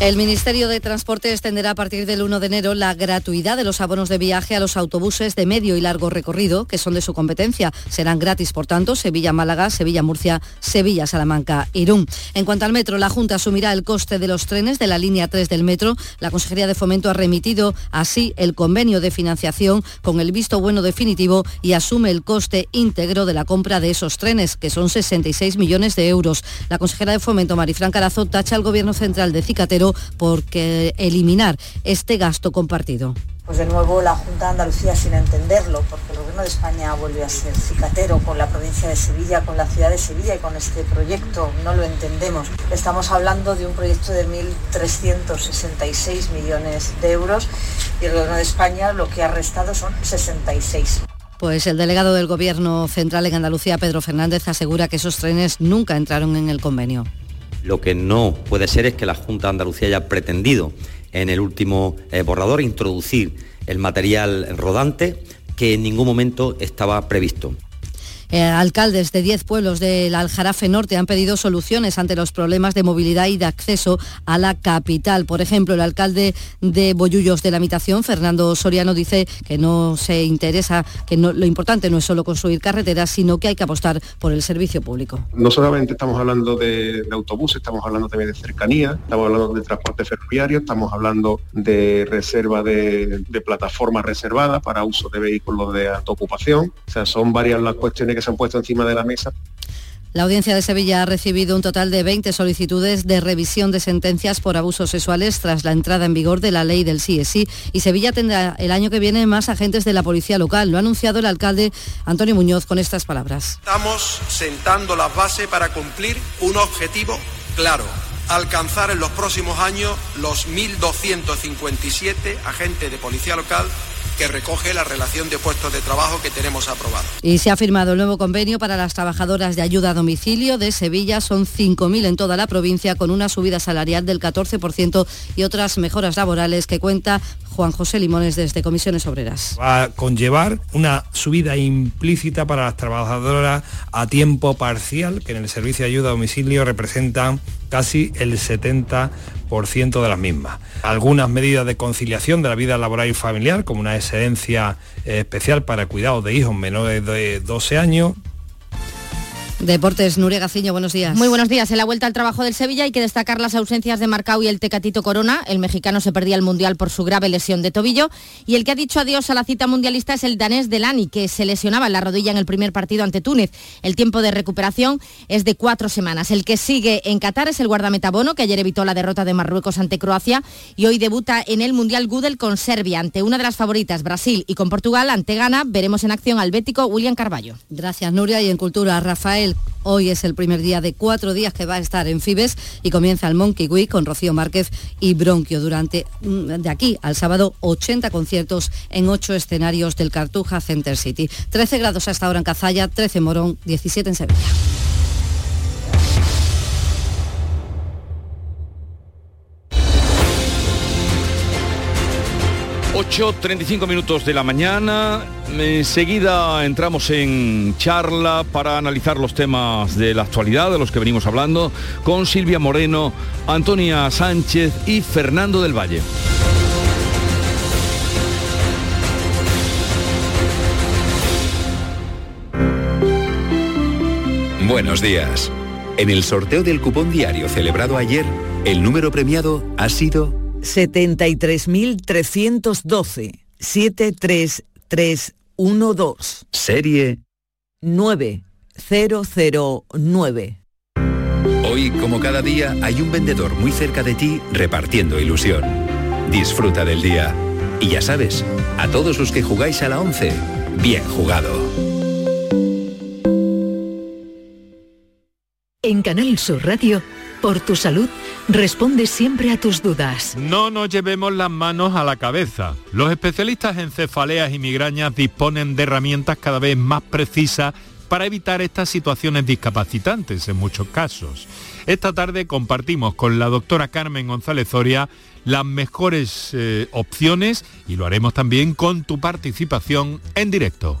El Ministerio de Transporte extenderá a partir del 1 de enero la gratuidad de los abonos de viaje a los autobuses de medio y largo recorrido, que son de su competencia. Serán gratis, por tanto, Sevilla-Málaga, Sevilla-Murcia, Sevilla-Salamanca, Irún. En cuanto al metro, la Junta asumirá el coste de los trenes de la línea 3 del metro. La Consejería de Fomento ha remitido así el convenio de financiación con el visto bueno definitivo y asume el coste íntegro de la compra de esos trenes, que son 66 millones de euros. La consejera de Fomento, Marifran Carazo, tacha al Gobierno Central de Cicatero porque eliminar este gasto compartido pues de nuevo la Junta de Andalucía sin entenderlo, porque el Gobierno de España vuelve a ser cicatero con la provincia de Sevilla, con la ciudad de Sevilla y con este proyecto, no lo entendemos. Estamos hablando de un proyecto de 1.366 millones de euros y el Gobierno de España lo que ha restado son 66. Pues el delegado del Gobierno Central en Andalucía, Pedro Fernández, asegura que esos trenes nunca entraron en el convenio. Lo que no puede ser es que la Junta de Andalucía haya pretendido en el último eh, borrador introducir el material rodante que en ningún momento estaba previsto. Eh, alcaldes de 10 pueblos del Aljarafe Norte han pedido soluciones ante los problemas de movilidad y de acceso a la capital. Por ejemplo, el alcalde de Bollullos de la Mitación, Fernando Soriano, dice que no se interesa, que lo importante no es solo construir carreteras, sino que hay que apostar por el servicio público. No solamente estamos hablando de, autobuses, estamos hablando también de cercanía, estamos hablando de transporte ferroviario, estamos hablando de reserva de, de plataformas reservadas para uso de vehículos de alta ocupación. O sea, son varias las cuestiones que se han puesto encima de la mesa. La Audiencia de Sevilla ha recibido un total de 20 solicitudes de revisión de sentencias por abusos sexuales tras la entrada en vigor de la ley del sí y Sevilla tendrá el año que viene más agentes de la policía local. Lo ha anunciado el alcalde Antonio Muñoz con estas palabras. Estamos sentando las bases para cumplir un objetivo claro, alcanzar en los próximos años los 1.257 agentes de policía local que recoge la relación de puestos de trabajo que tenemos aprobado. Y se ha firmado el nuevo convenio para las trabajadoras de ayuda a domicilio de Sevilla. Son 5.000 en toda la provincia con una subida salarial del 14% y otras mejoras laborales que cuenta Juan José Limones desde Comisiones Obreras. Va a conllevar una subida implícita para las trabajadoras a tiempo parcial, que en el servicio de ayuda a domicilio representan casi el 70% de las mismas. Algunas medidas de conciliación de la vida laboral y familiar, como una excedencia especial para el cuidado de hijos menores de 12 años, Deportes, Nuria Gaciño, buenos días. Muy buenos días. En la vuelta al trabajo del Sevilla hay que destacar las ausencias de Marcao y el Tecatito Corona. El mexicano se perdía el Mundial por su grave lesión de tobillo. Y el que ha dicho adiós a la cita mundialista es el danés Delani, que se lesionaba en la rodilla en el primer partido ante Túnez. El tiempo de recuperación es de cuatro semanas. El que sigue en Qatar es el guardameta Bono, que ayer evitó la derrota de Marruecos ante Croacia y hoy debuta en el Mundial Gudel con Serbia ante una de las favoritas, Brasil, y con Portugal ante Ghana. Veremos en acción al bético William Carballo. Gracias, Nuria. Y en Cultura, Rafael Hoy es el primer día de cuatro días que va a estar en Fibes y comienza el Monkey Week con Rocío Márquez y Bronquio. Durante mm, de aquí al sábado 80 conciertos en ocho escenarios del Cartuja Center City. 13 grados hasta ahora en Cazalla, 13 en Morón, 17 en Sevilla. 8.35 minutos de la mañana. Enseguida entramos en charla para analizar los temas de la actualidad, de los que venimos hablando, con Silvia Moreno, Antonia Sánchez y Fernando del Valle. Buenos días. En el sorteo del cupón diario celebrado ayer, el número premiado ha sido 73.312. 73312. Serie 9009. Hoy, como cada día, hay un vendedor muy cerca de ti repartiendo ilusión. Disfruta del día. Y ya sabes, a todos los que jugáis a la 11, bien jugado. En Canal Sur Radio por tu salud, responde siempre a tus dudas. No nos llevemos las manos a la cabeza. Los especialistas en cefaleas y migrañas disponen de herramientas cada vez más precisas para evitar estas situaciones discapacitantes en muchos casos. Esta tarde compartimos con la doctora Carmen González Zoria las mejores eh, opciones y lo haremos también con tu participación en directo.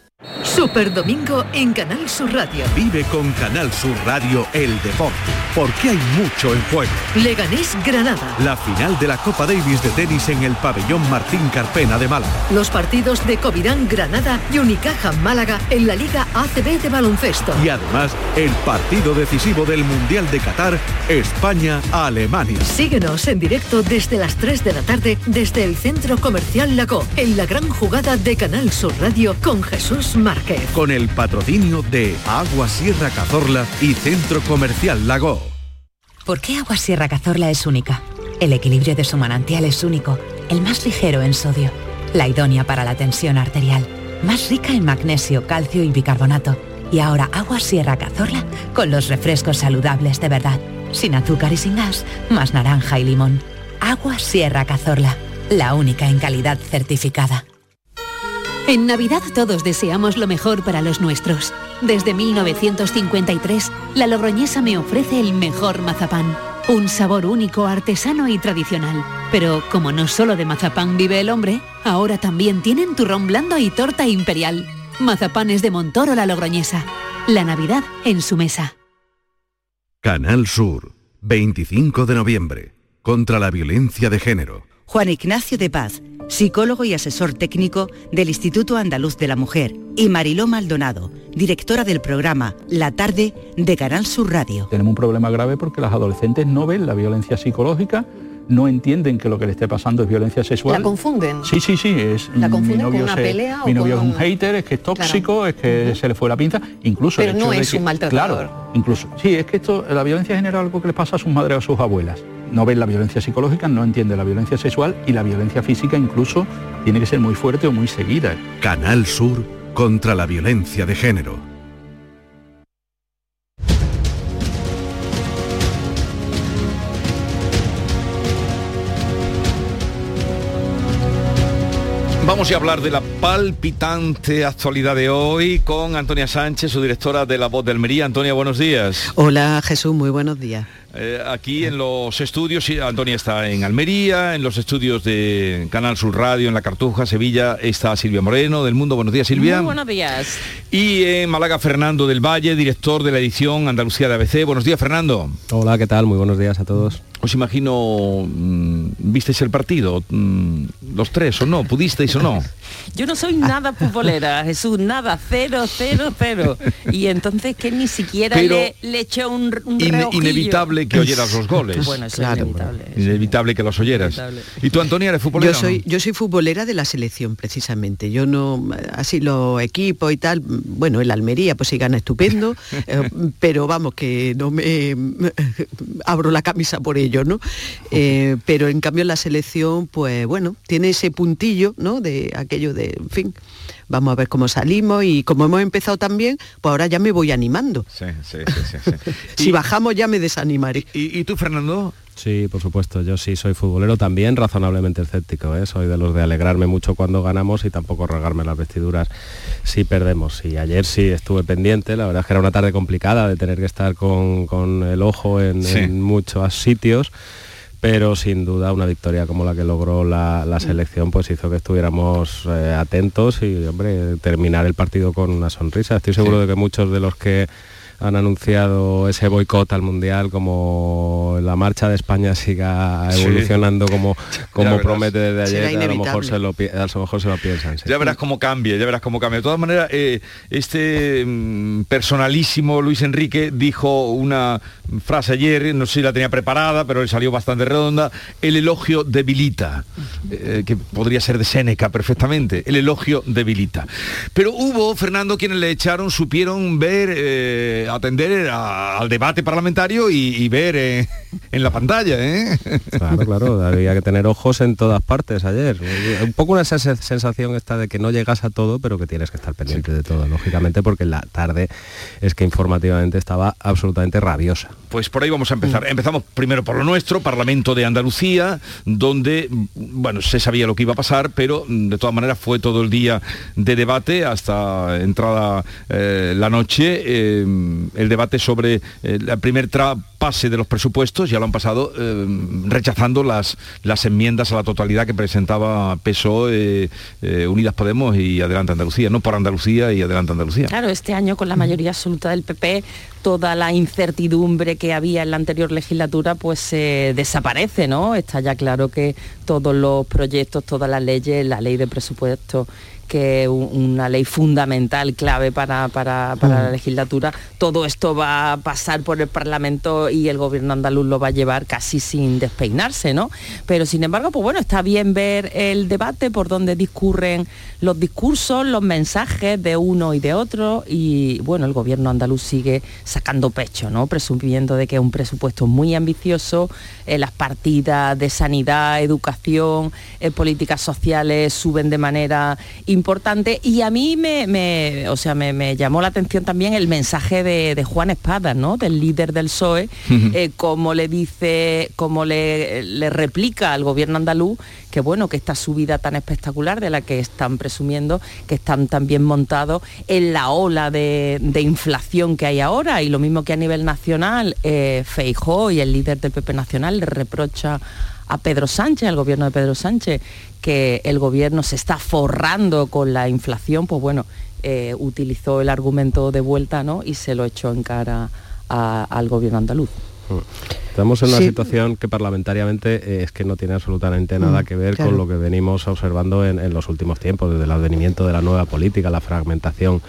Super Domingo en Canal Sur Radio. Vive con Canal Sur Radio el deporte, porque hay mucho en juego. Leganés Granada. La final de la Copa Davis de tenis en el pabellón Martín Carpena de Málaga. Los partidos de Covirán Granada y Unicaja Málaga en la Liga ACB de baloncesto. Y además el partido decisivo del Mundial de Qatar, España-Alemania. Síguenos en directo desde las 3 de la tarde desde el Centro Comercial Lago, en la gran jugada de Canal Sur Radio con Jesús Márquez. Con el patrocinio de Agua Sierra Cazorla y Centro Comercial Lago. ¿Por qué Agua Sierra Cazorla es única? El equilibrio de su manantial es único, el más ligero en sodio, la idónea para la tensión arterial, más rica en magnesio, calcio y bicarbonato. Y ahora Agua Sierra Cazorla con los refrescos saludables de verdad, sin azúcar y sin gas, más naranja y limón. Agua Sierra Cazorla, la única en calidad certificada. En Navidad todos deseamos lo mejor para los nuestros. Desde 1953, la Logroñesa me ofrece el mejor mazapán. Un sabor único, artesano y tradicional. Pero como no solo de mazapán vive el hombre, ahora también tienen turrón blando y torta imperial. Mazapanes de Montoro la Logroñesa. La Navidad en su mesa. Canal Sur, 25 de noviembre, contra la violencia de género. Juan Ignacio de Paz psicólogo y asesor técnico del Instituto Andaluz de la Mujer, y Mariló Maldonado, directora del programa La Tarde de Canal Sur Radio. Tenemos un problema grave porque las adolescentes no ven la violencia psicológica, no entienden que lo que le esté pasando es violencia sexual. ¿La confunden? Sí, sí, sí. Es, ¿La confunden con una pelea Mi novio es un hater, es que es tóxico, es que se le fue la pinza. Incluso Pero no es un maltratador. Claro, incluso. Sí, es que esto, la violencia genera algo que le pasa a sus madres o a sus abuelas no ven la violencia psicológica, no entiende la violencia sexual y la violencia física incluso tiene que ser muy fuerte o muy seguida. Canal Sur contra la violencia de género. Vamos a hablar de la palpitante actualidad de hoy con Antonia Sánchez, su directora de La Voz de Almería. Antonia, buenos días. Hola Jesús, muy buenos días. Eh, aquí en los estudios, Antonia está en Almería, en los estudios de Canal Sur Radio, en La Cartuja, Sevilla, está Silvia Moreno del Mundo. Buenos días, Silvia. Muy buenos días. Y en Málaga, Fernando del Valle, director de la edición Andalucía de ABC. Buenos días, Fernando. Hola, ¿qué tal? Muy buenos días a todos. Os imagino, mm, ¿visteis el partido? Mm, ¿Los tres o no? ¿Pudisteis o no? Yo no soy nada futbolera, Jesús, nada, cero, cero, cero. Y entonces que ni siquiera le, le echó un, un Inevitable que oyeras los goles. Bueno, eso es inevitable. Inevitable que los oyeras. ¿Y tú, Antonia, eres futbolera? Yo soy, yo soy futbolera de la selección, precisamente. Yo no, así los equipos y tal, bueno, el Almería pues sí gana estupendo, eh, pero vamos, que no me abro la camisa por ello ¿no? Eh, pero en cambio la selección, pues bueno, tiene ese puntillo, ¿no? De aquello de, en fin, vamos a ver cómo salimos y como hemos empezado también, pues ahora ya me voy animando. Sí, sí, sí, sí, si bajamos ya me desanimaré. ¿Y, tú, Fernando? Sí, por supuesto, yo sí soy futbolero también, razonablemente escéptico, ¿eh? soy de los de alegrarme mucho cuando ganamos y tampoco regarme las vestiduras si perdemos. Y ayer sí estuve pendiente, la verdad es que era una tarde complicada de tener que estar con, el ojo en muchos sitios pero sin duda una victoria como la que logró la, selección pues hizo que estuviéramos eh, atentos y hombre terminar el partido con una sonrisa. Estoy seguro de que muchos de los que han anunciado ese boicot al mundial como la marcha de España siga evolucionando como como promete desde ayer a lo mejor se lo a lo mejor se lo piensan ya verás cómo cambia ya verás cómo cambia de todas maneras eh, este mm, personalísimo Luis Enrique dijo una frase ayer no sé si la tenía preparada pero le salió bastante redonda el elogio debilita eh, que podría ser de Séneca perfectamente el elogio debilita pero hubo Fernando quienes le echaron supieron ver eh, atender al debate parlamentario y, ver eh, en la pantalla. ¿eh? Claro, claro, había que tener ojos en todas partes ayer. Un poco una sensación esta de que no llegas a todo, pero que tienes que estar pendiente de todo, lógicamente, porque la tarde es que informativamente estaba absolutamente rabiosa. Pues por ahí vamos a empezar. Empezamos primero por lo nuestro, Parlamento de Andalucía, donde, bueno, se sabía lo que iba a pasar, pero mm, de todas maneras fue todo el día de debate hasta entrada eh, la noche el debate sobre eh, el primer pase de los presupuestos, ya lo han pasado eh, rechazando las, las enmiendas a la totalidad que presentaba PSOE, eh, Unidas Podemos y Adelante Andalucía, no por Andalucía y Adelante Andalucía. Claro, este año con la mayoría absoluta del PP, toda la incertidumbre que había en la anterior legislatura pues desaparece, ¿no? Está ya claro que todos los proyectos, todas las leyes, la ley de presupuesto que una ley fundamental, clave para, para, la mm. legislatura. Todo esto va a pasar por el Parlamento y el gobierno andaluz lo va a llevar casi sin despeinarse, ¿no? Pero sin embargo, pues bueno, está bien ver el debate por donde discurren los discursos, los mensajes de uno y de otro y bueno, el gobierno andaluz sigue sacando pecho, ¿no? Presumiendo de que es un presupuesto muy ambicioso, eh, las partidas de sanidad, educación, eh, políticas sociales suben de manera importante importante. Y a mí me, o sea, me, llamó la atención también el mensaje de, Juan Espada, ¿no? Del líder del PSOE, eh, como le dice, como le, le replica al gobierno andaluz que bueno, que esta subida tan espectacular de la que están presumiendo, que están también montados en la ola de, inflación que hay ahora. Y lo mismo que a nivel nacional, eh, Feijó y el líder del PP Nacional le reprocha a Pedro Sánchez, al gobierno de Pedro Sánchez, que el gobierno se está forrando con la inflación, pues bueno, eh, utilizó el argumento de vuelta ¿no? y se lo echó en cara al gobierno andaluz. Estamos en una situación que parlamentariamente eh, es que no tiene absolutamente nada mm, que ver con lo que venimos observando en, los últimos tiempos, desde el advenimiento de la nueva política, la fragmentación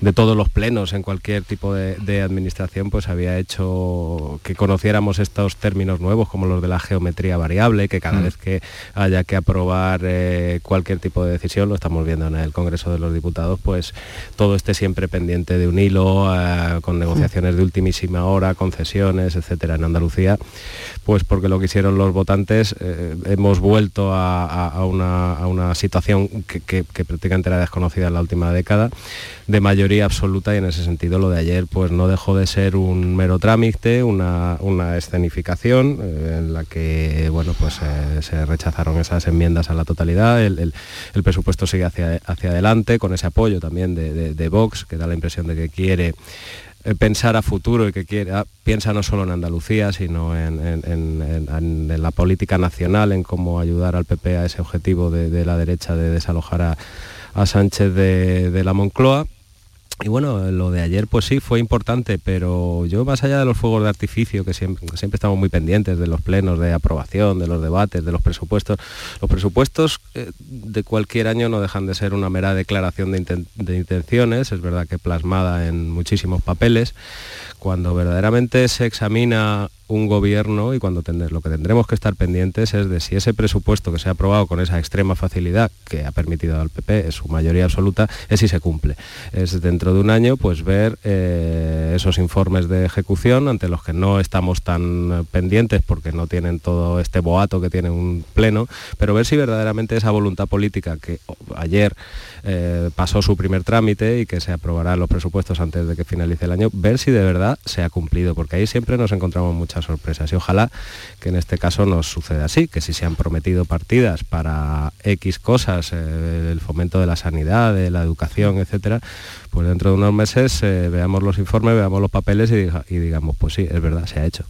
de todos los plenos en cualquier tipo de, administración, pues había hecho que conociéramos estos términos nuevos como los de la geometría variable, que cada mm. vez que haya que aprobar eh, cualquier tipo de decisión, lo estamos viendo en el Congreso de los Diputados, pues todo esté siempre pendiente de un hilo, eh, con negociaciones de ultimísima hora, concesiones, etcétera, en Andalucía, pues porque lo que hicieron los votantes, eh, hemos vuelto a, una, situación que, que prácticamente era desconocida en la última década, de absoluta y en ese sentido lo de ayer pues no dejó de ser un mero trámite, una, escenificación eh, en la que bueno pues eh, se rechazaron esas enmiendas a la totalidad, el, presupuesto sigue hacia, hacia adelante con ese apoyo también de, de Vox que da la impresión de que quiere pensar a futuro y que quiera, piensa no solo en Andalucía, sino en, la política nacional, en cómo ayudar al PP a ese objetivo de, la derecha de desalojar a, Sánchez de la Moncloa y bueno, lo de ayer pues sí fue importante, pero yo más allá de los fuegos de artificio, que siempre, estamos muy pendientes de los plenos de aprobación, de los debates, de los presupuestos, los presupuestos eh, de cualquier año no dejan de ser una mera declaración de, de intenciones, es verdad que plasmada en muchísimos papeles, cuando verdaderamente se examina un gobierno y cuando lo que tendremos que estar pendientes es de si ese presupuesto que se ha aprobado con esa extrema facilidad que ha permitido al PP, en su mayoría absoluta, es si se cumple. Es dentro de un año pues ver eh, esos informes de ejecución ante los que no estamos tan pendientes porque no tienen todo este boato que tiene un pleno, pero ver si verdaderamente esa voluntad política que ayer eh, pasó su primer trámite y que se aprobarán los presupuestos antes de que finalice el año, ver si de verdad se ha cumplido, porque ahí siempre nos encontramos muchas sorpresas y ojalá que en este caso nos suceda así, que si se han prometido partidas para X cosas, eh, el fomento de la sanidad, de la educación, etcétera, pues dentro de unos meses eh, veamos los informes, veamos los papeles y digamos, pues sí, es verdad, se ha hecho.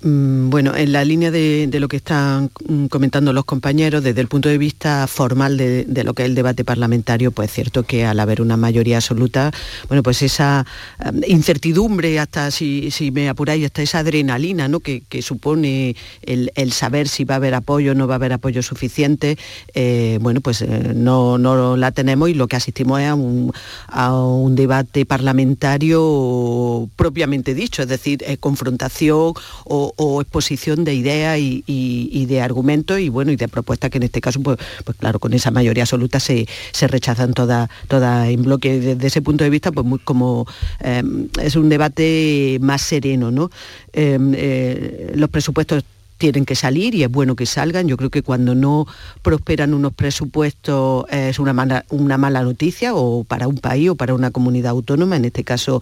Mm, bueno, en la línea de, lo que están mm, comentando los compañeros, desde el punto de vista formal de, lo que es el debate parlamentario, pues es cierto que al haber una mayoría absoluta, bueno, pues esa mm, incertidumbre, hasta si, me apuráis, hasta esa adrenalina ¿no? que, supone el, saber si va a haber apoyo o no va a haber apoyo suficiente, eh, bueno, pues eh, no, no, la tenemos y lo que asistimos es a un, debate parlamentario propiamente dicho, es decir, confrontación o o, exposición de ideas y, de argumentos y bueno y de propuestas que en este caso pues, pues claro con esa mayoría absoluta se, rechazan todas toda en bloque. Desde ese punto de vista pues muy como em, es un debate más sereno no em, eh, los presupuestos tienen que salir y es bueno que salgan. Yo creo que cuando no prosperan unos presupuestos es una mala, una mala noticia o para un país o para una comunidad autónoma. En este caso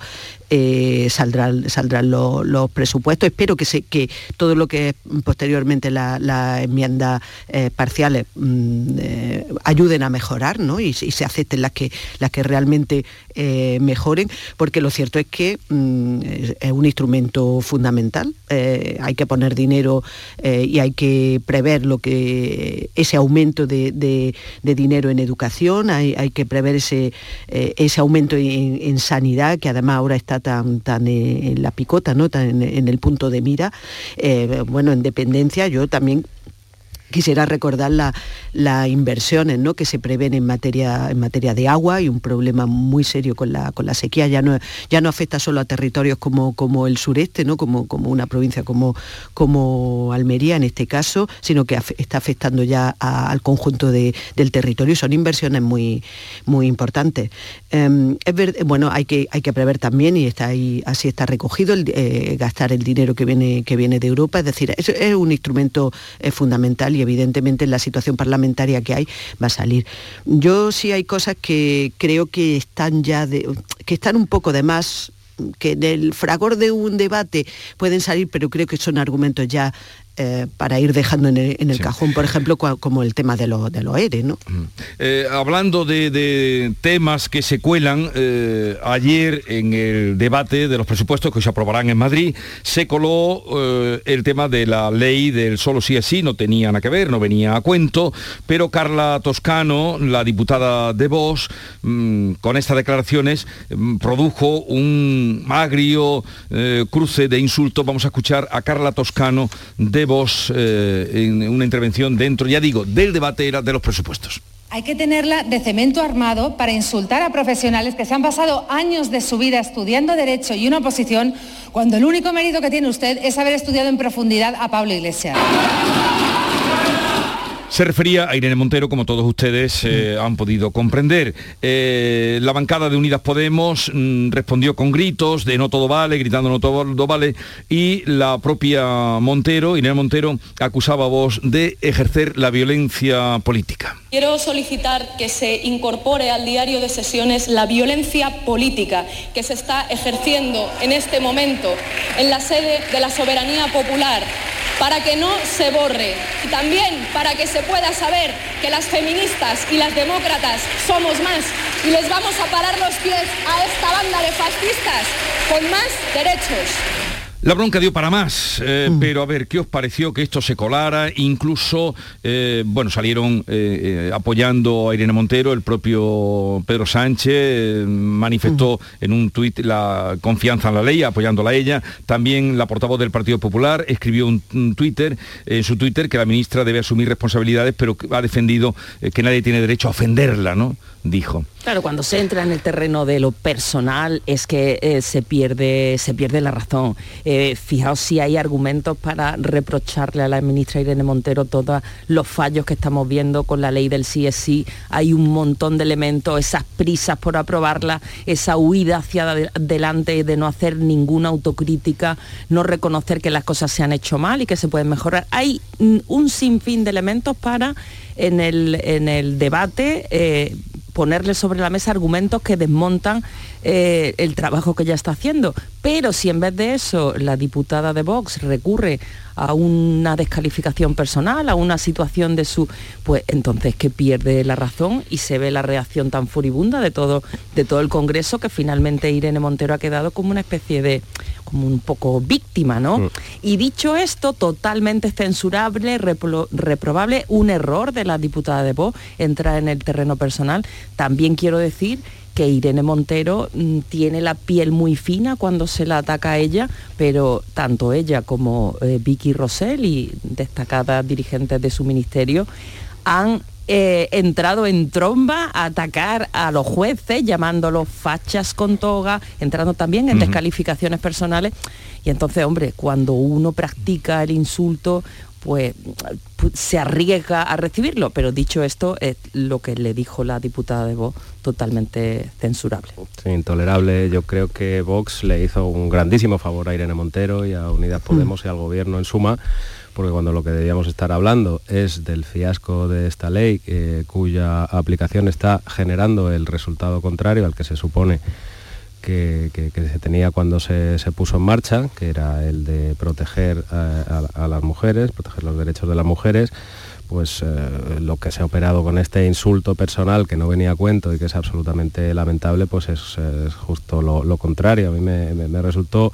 eh, saldrán, saldrán los, presupuestos. Espero que, se, que todo lo que es posteriormente las la enmiendas eh, parciales mm, eh, ayuden a mejorar ¿no? y, se acepten las que, las que realmente mejoren, porque lo cierto es que mm, es un instrumento fundamental. hay que poner dinero y hay que prever lo que ese aumento de, dinero en educación, hay, que prever ese, ese aumento en sanidad, que además ahora está tan, tan eh, en la picota, ¿no? tan en, el punto de mira. Eh, bueno, en dependencia yo también Quisiera recordar las inversiones ¿no? que se prevén en materia, en materia de agua y un problema muy serio con la, con la sequía. Ya no, ya no afecta solo a territorios como, como el sureste, ¿no? como, como una provincia como, como Almería en este caso, sino que está afectando ya al conjunto del territorio. Son inversiones muy, muy importantes. Em, bueno, hay que, hay que prever también, y está ahí, así está recogido, el, eh, gastar el dinero que viene, que viene de Europa. Es decir, es, es un instrumento eh, fundamental y evidentemente en la situación parlamentaria que hay va a salir. Yo sí hay cosas que creo que están ya de, que están un poco de más que en el fragor de un debate pueden salir, pero creo que son argumentos ya eh, para ir dejando en el, cajón, por ejemplo, como el tema de, lo, de los ERE. ¿no? Eh, hablando de, temas que se cuelan, eh, ayer en el debate de los presupuestos que se aprobarán en Madrid, se coló el tema de la ley del solo sí es sí, no tenía nada que ver, no venía a cuento, pero Carla Toscano, la diputada de Vox, mm, con estas declaraciones mm, produjo un agrio cruce de insultos. Vamos a escuchar a Carla Toscano de vos eh, en una intervención dentro, ya digo, del debate de los presupuestos. Hay que tenerla de cemento armado para insultar a profesionales que se han pasado años de su vida estudiando Derecho y una oposición, cuando el único mérito que tiene usted es haber estudiado en profundidad a Pablo Iglesias. Se refería a Irene Montero, como todos ustedes eh, han podido comprender. Eh, la bancada de Unidas Podemos mm, respondió con gritos de no todo vale, gritando no todo vale, y la propia Montero, Irene Montero, acusaba a vos de ejercer la violencia política. Quiero solicitar que se incorpore al diario de sesiones la violencia política que se está ejerciendo en este momento en la sede de la soberanía popular para que no se borre y también para que se pueda saber que las feministas y las demócratas somos más y les vamos a parar los pies a esta banda de fascistas con más derechos. La bronca dio para más, eh, mm. pero a ver, ¿qué os pareció que esto se colara? Incluso, eh, bueno, salieron eh, apoyando a Irene Montero, el propio Pedro Sánchez manifestó mm. en un tuit la confianza en la ley, apoyándola a ella. También la portavoz del Partido Popular escribió un, Twitter, en su Twitter, que la ministra debe asumir responsabilidades, pero ha defendido que nadie tiene derecho a ofenderla, ¿no? Dijo. Claro, cuando se entra en el terreno de lo personal es que se, pierde, se pierde la razón. Eh, fijaos si hay argumentos para reprocharle a la ministra Irene Montero todos los fallos que estamos viendo con la ley del CSI. Hay un montón de elementos, esas prisas por aprobarla, esa huida hacia adelante de no hacer ninguna autocrítica, no reconocer que las cosas se han hecho mal y que se pueden mejorar. Hay un sinfín de elementos para en el, en el debate eh, ponerle sobre la mesa argumentos que desmontan eh, el trabajo que ya está haciendo. Pero si en vez de eso la diputada de Vox recurre a una descalificación personal, a una situación de su, pues entonces que pierde la razón y se ve la reacción tan furibunda de todo, de todo el Congreso que finalmente Irene Montero ha quedado como una especie de, como un poco víctima, ¿no? Mm. Y dicho esto, totalmente censurable, reprobable, un error de la diputada de Vox entrar en el terreno personal. También quiero decir que Irene Montero mm, tiene la piel muy fina cuando se la ataca a ella, pero tanto ella como eh, Vicky Rosell y destacadas dirigentes de su ministerio han eh, entrado en tromba a atacar a los jueces, llamándolos fachas con toga, entrando también en descalificaciones personales. Y entonces, hombre, cuando uno practica el insulto, pues se arriesga a recibirlo, pero dicho esto, es lo que le dijo la diputada de Vox totalmente censurable. Sí, intolerable. Yo creo que Vox le hizo un grandísimo favor a Irene Montero y a Unidas mm. Podemos y al gobierno en suma, porque cuando lo que debíamos estar hablando es del fiasco de esta ley, eh, cuya aplicación está generando el resultado contrario al que se supone que, se tenía cuando se, puso en marcha, que era el de proteger a, las mujeres, proteger los derechos de las mujeres, pues eh, lo que se ha operado con este insulto personal que no venía a cuento y que es absolutamente lamentable, pues es, justo lo, contrario. A mí me resultó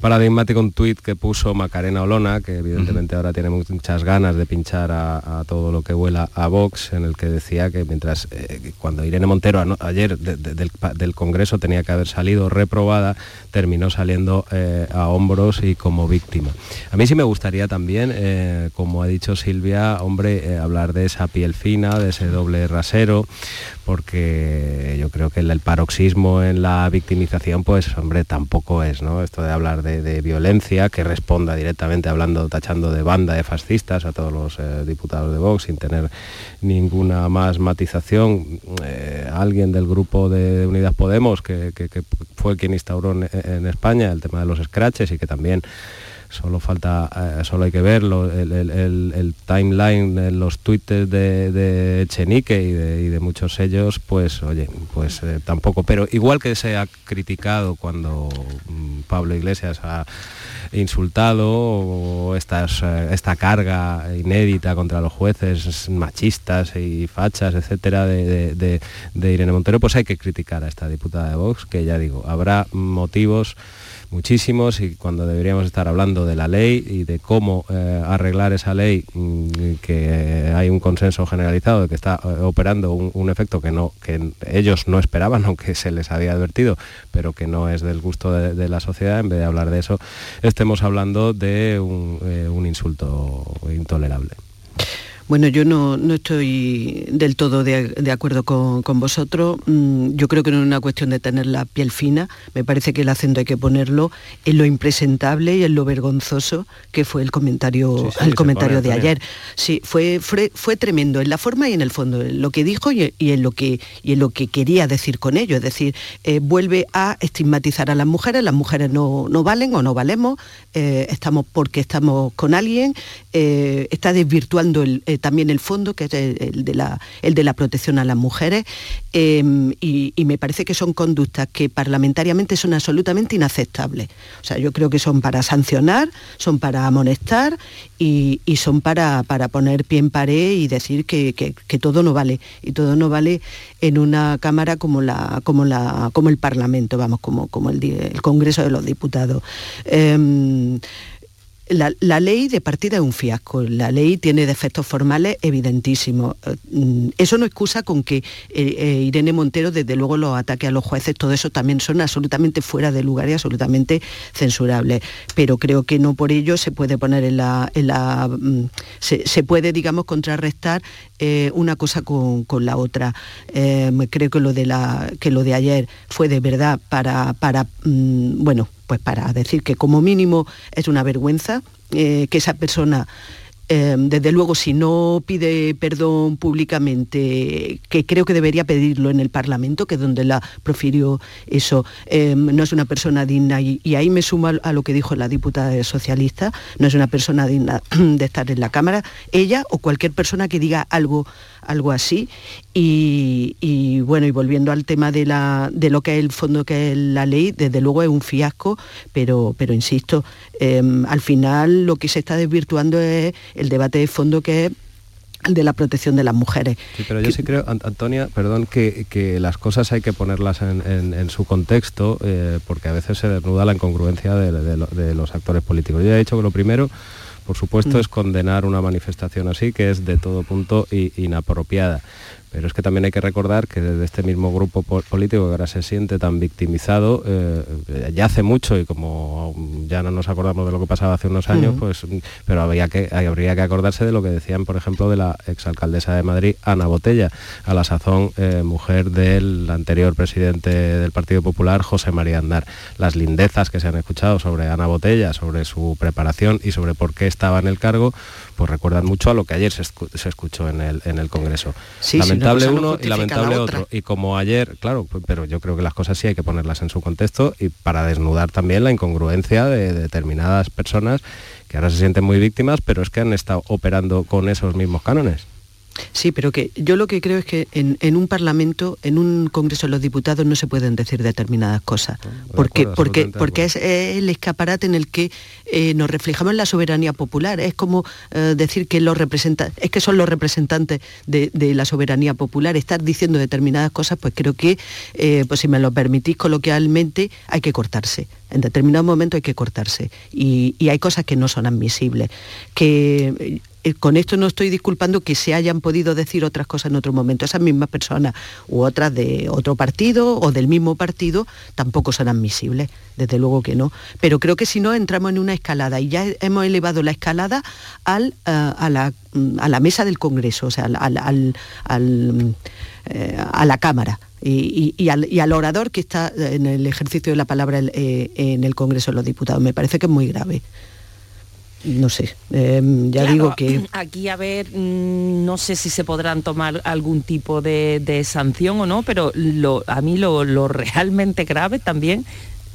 paradigmático un tuit que puso Macarena Olona, que evidentemente ahora tiene muchas ganas de pinchar a, todo lo que vuela a Vox, en el que decía que mientras eh, cuando Irene Montero ayer del, Congreso tenía que haber salido reprobada, terminó saliendo eh, a hombros y como víctima. A mí sí me gustaría también, eh, como ha dicho Silvia, hombre, hablar de esa piel fina, de ese doble rasero, porque yo creo que el, paroxismo en la victimización, pues hombre, tampoco es, ¿no? Esto de hablar de, violencia, que responda directamente hablando, tachando de banda de fascistas a todos los eh, diputados de Vox sin tener ninguna más matización. Eh, alguien del grupo de Unidas Podemos, que, fue quien instauró en, España el tema de los scratches y que también solo falta, eh, solo hay que verlo, el, timeline, en los tweets de, Echenique y de, muchos sellos, pues oye, pues eh, tampoco, pero igual que se ha criticado cuando mm, Pablo Iglesias ha insultado eh, esta carga inédita contra los jueces machistas y fachas, etcétera, de, de Irene Montero, pues hay que criticar a esta diputada de Vox, que ya digo, habrá motivos muchísimos y cuando deberíamos estar hablando de la ley y de cómo eh, arreglar esa ley, mm, que hay un consenso generalizado de que está eh, operando un, efecto que, no, que ellos no esperaban, aunque se les había advertido, pero que no es del gusto de, la sociedad, en vez de hablar de eso, estemos hablando de un eh, insulto intolerable. Bueno, yo no, estoy del todo de, acuerdo con, vosotros. Mm, yo creo que no es una cuestión de tener la piel fina. Me parece que el acento hay que ponerlo en lo impresentable y en lo vergonzoso que fue el comentario, el comentario de ayer. Sí, fue, fue, tremendo en la forma y en el fondo, en lo que dijo y, en, lo que, y en lo que quería decir con ello. Es decir, eh, vuelve a estigmatizar a las mujeres. Las mujeres no, valen o no valemos. Eh, estamos porque estamos con alguien. Eh, está desvirtuando el también el fondo, que es el, de, la, el de la protección a las mujeres, em, y, me parece que son conductas que parlamentariamente son absolutamente inaceptables. O sea, yo creo que son para sancionar, son para amonestar y, son para, para, poner pie en pared y decir que, todo no vale. Y todo no vale en una Cámara como, la, como, la, como el Parlamento, vamos, como, como el, el Congreso de los Diputados. Em, la, ley de partida es un fiasco, la ley tiene defectos formales evidentísimos. Eh, mm, eso no excusa con que eh, eh, Irene Montero, desde luego, los ataques a los jueces, todo eso también son absolutamente fuera de lugar y absolutamente censurables. Pero creo que no por ello se puede poner en la... Mm, se, puede, digamos, contrarrestar una cosa con, la otra. creo que lo, de la, que lo de ayer fue de verdad para, para mm, bueno, pues para decir que como mínimo es una vergüenza eh, que esa persona Em, desde luego, si no pide perdón públicamente, que creo que debería pedirlo en el Parlamento, que es donde la profirió eso, em, no es una persona digna. Y, ahí me sumo a, lo que dijo la diputada socialista, no es una persona digna de estar en la Cámara, ella o cualquier persona que diga algo, algo así. Y, bueno, y volviendo al tema de, la, de lo que es el fondo que es la ley, desde luego es un fiasco, pero, pero insisto, em, al final lo que se está desvirtuando es el debate de fondo que es de la protección de las mujeres. Sí, pero yo sí creo, Antonia, perdón, que, las cosas hay que ponerlas en, su contexto, eh, porque a veces se desnuda la incongruencia de, los actores políticos. Yo he dicho que lo primero, por supuesto, mm. es condenar una manifestación así, que es de todo punto inapropiada. Pero es que también hay que recordar que desde este mismo grupo político que ahora se siente tan victimizado, eh, ya hace mucho y como ya no nos acordamos de lo que pasaba hace unos años, pues, pero habría que, habría que acordarse de lo que decían, por ejemplo, de la exalcaldesa de Madrid, Ana Botella, a la sazón eh, mujer del anterior presidente del Partido Popular, José María Andar. Las lindezas que se han escuchado sobre Ana Botella, sobre su preparación y sobre por qué estaba en el cargo, pues recuerdan mucho a lo que ayer se, escuchó en el, en el Congreso. lamentable uno y lamentable otro. Y como ayer, claro, pues, pero yo creo que las cosas sí hay que ponerlas en su contexto y para desnudar también la incongruencia de determinadas personas que ahora se sienten muy víctimas, pero es que han estado operando con esos mismos cánones. Sí, pero que yo lo que creo es que en, un Parlamento, en un Congreso de los Diputados no se pueden decir determinadas cosas, porque, porque, porque es, el escaparate en el que eh, nos reflejamos en la soberanía popular. Es como eh, decir que los representantes, es que son los representantes de, la soberanía popular. Estar diciendo determinadas cosas, pues creo que, eh, pues si me lo permitís coloquialmente, hay que cortarse. En determinado momento hay que cortarse. Y, y hay cosas que no son admisibles. Que con esto no estoy disculpando que se hayan podido decir otras cosas en otro momento. Esas mismas personas u otras de otro partido o del mismo partido tampoco son admisibles, desde luego que no. Pero creo que si no entramos en una escalada y ya hemos elevado la escalada al, eh, a, la, mm, a, la, mesa del Congreso, o sea, al, eh, a la Cámara. Y, al, orador que está en el ejercicio de la palabra en el Congreso de los Diputados. Me parece que es muy grave no sé, em, ya digo que... Aquí, a ver, mm, no sé si se podrán tomar algún tipo de, sanción o no, pero a mí lo realmente grave también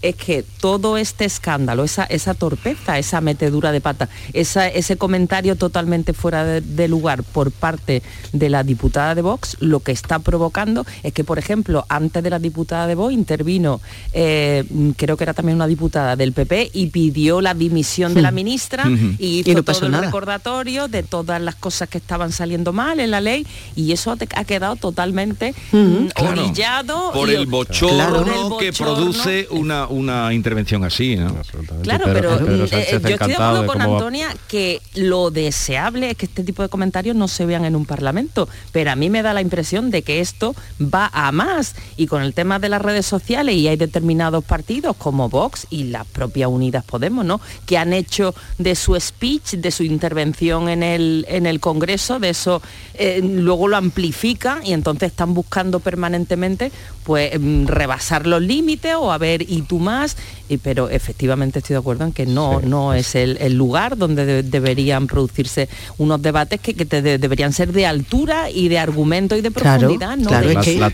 es que todo este escándalo, esa, esa torpeza, esa metedura de pata, ese comentario totalmente fuera de, lugar por parte de la diputada de Vox, lo que está provocando es que, por ejemplo, antes de la diputada de Vox intervino, eh, creo que era también una diputada del PP, y pidió la dimisión de la hmm. ministra y hizo todo el recordatorio de todas las cosas que estaban saliendo mal en la ley y eso ha quedado totalmente hmm. mm, orillado. Por, el bochorno que produce una una intervención así, ¿no? Claro, pero, mm, eh, yo estoy de acuerdo con Antonia que lo deseable es que este tipo de comentarios no se vean en un parlamento, pero a mí me da la impresión de que esto va a más y con el tema de las redes sociales y hay determinados partidos como Vox y las propias Unidas Podemos, ¿no? Que han hecho de su speech, de su intervención en el, en el Congreso, de eso eh, luego lo amplifican y entonces están buscando permanentemente pues mm, rebasar los límites o a ver y tú más, y, pero efectivamente estoy de acuerdo en que no, no es el, lugar donde deberían producirse unos debates que, deberían ser de altura y de argumento y de profundidad. ¿no? la,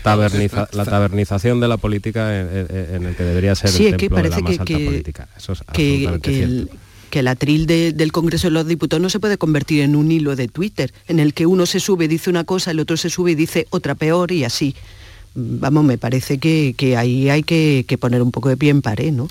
tabernización de la política en, el que debería ser el templo de la más alta política. Eso es absolutamente cierto que el atril del Congreso de los Diputados no se puede convertir en un hilo de Twitter, en el que uno se sube y dice una cosa, el otro se sube y dice otra peor y así. Vamos, me parece que, ahí hay que, poner un poco de pie en pared, ¿no?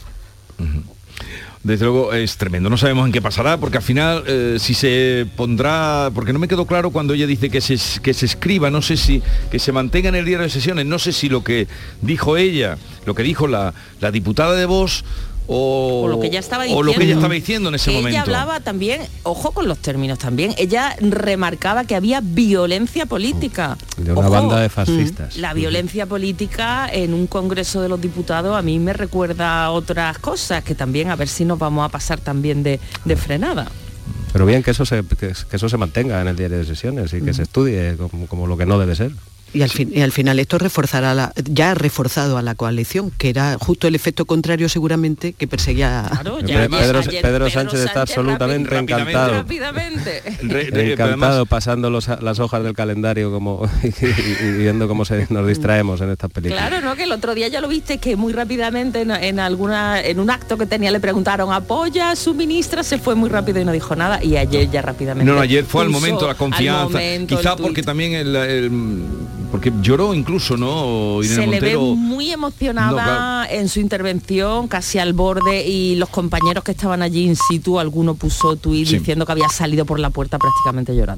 desde luego es tremendo. No sabemos en qué pasará, porque al final eh, si se pondrá, porque no me quedó claro cuando ella dice que se, que se escriba, no sé si que se mantenga en el diario de sesiones, no sé si lo que dijo ella, lo que dijo la, la diputada de Vox o, lo que ella estaba diciendo. O lo que ella estaba diciendo en ese momento. Ella hablaba también, ojo con los términos también, ella remarcaba que había violencia política. De una banda de fascistas. La violencia política en un Congreso de los Diputados a mí me recuerda otras cosas, que también a ver si nos vamos a pasar también de, frenada. Pero bien que eso se, que, eso se mantenga en el diario de sesiones y que se estudie como lo que no debe ser. Y al, fin, y al final esto reforzará la, ya ha reforzado a la coalición, que era justo el efecto contrario seguramente que perseguía Pedro, Sánchez, está absolutamente encantado. encantado pasando las hojas del calendario como y, viendo cómo se, nos distraemos en estas películas. Claro, ¿no? Que el otro día ya lo viste que muy rápidamente en, alguna en un acto que tenía le preguntaron apoya a su ministra, se fue muy rápido y no dijo nada y ayer ya rápidamente. No, ayer fue al momento la confianza. Quizá porque también el porque lloró incluso, ¿no? Se le ve muy emocionada en su intervención, casi al borde, y los compañeros que estaban allí in situ, alguno puso tuit diciendo que había salido por la puerta prácticamente llorando.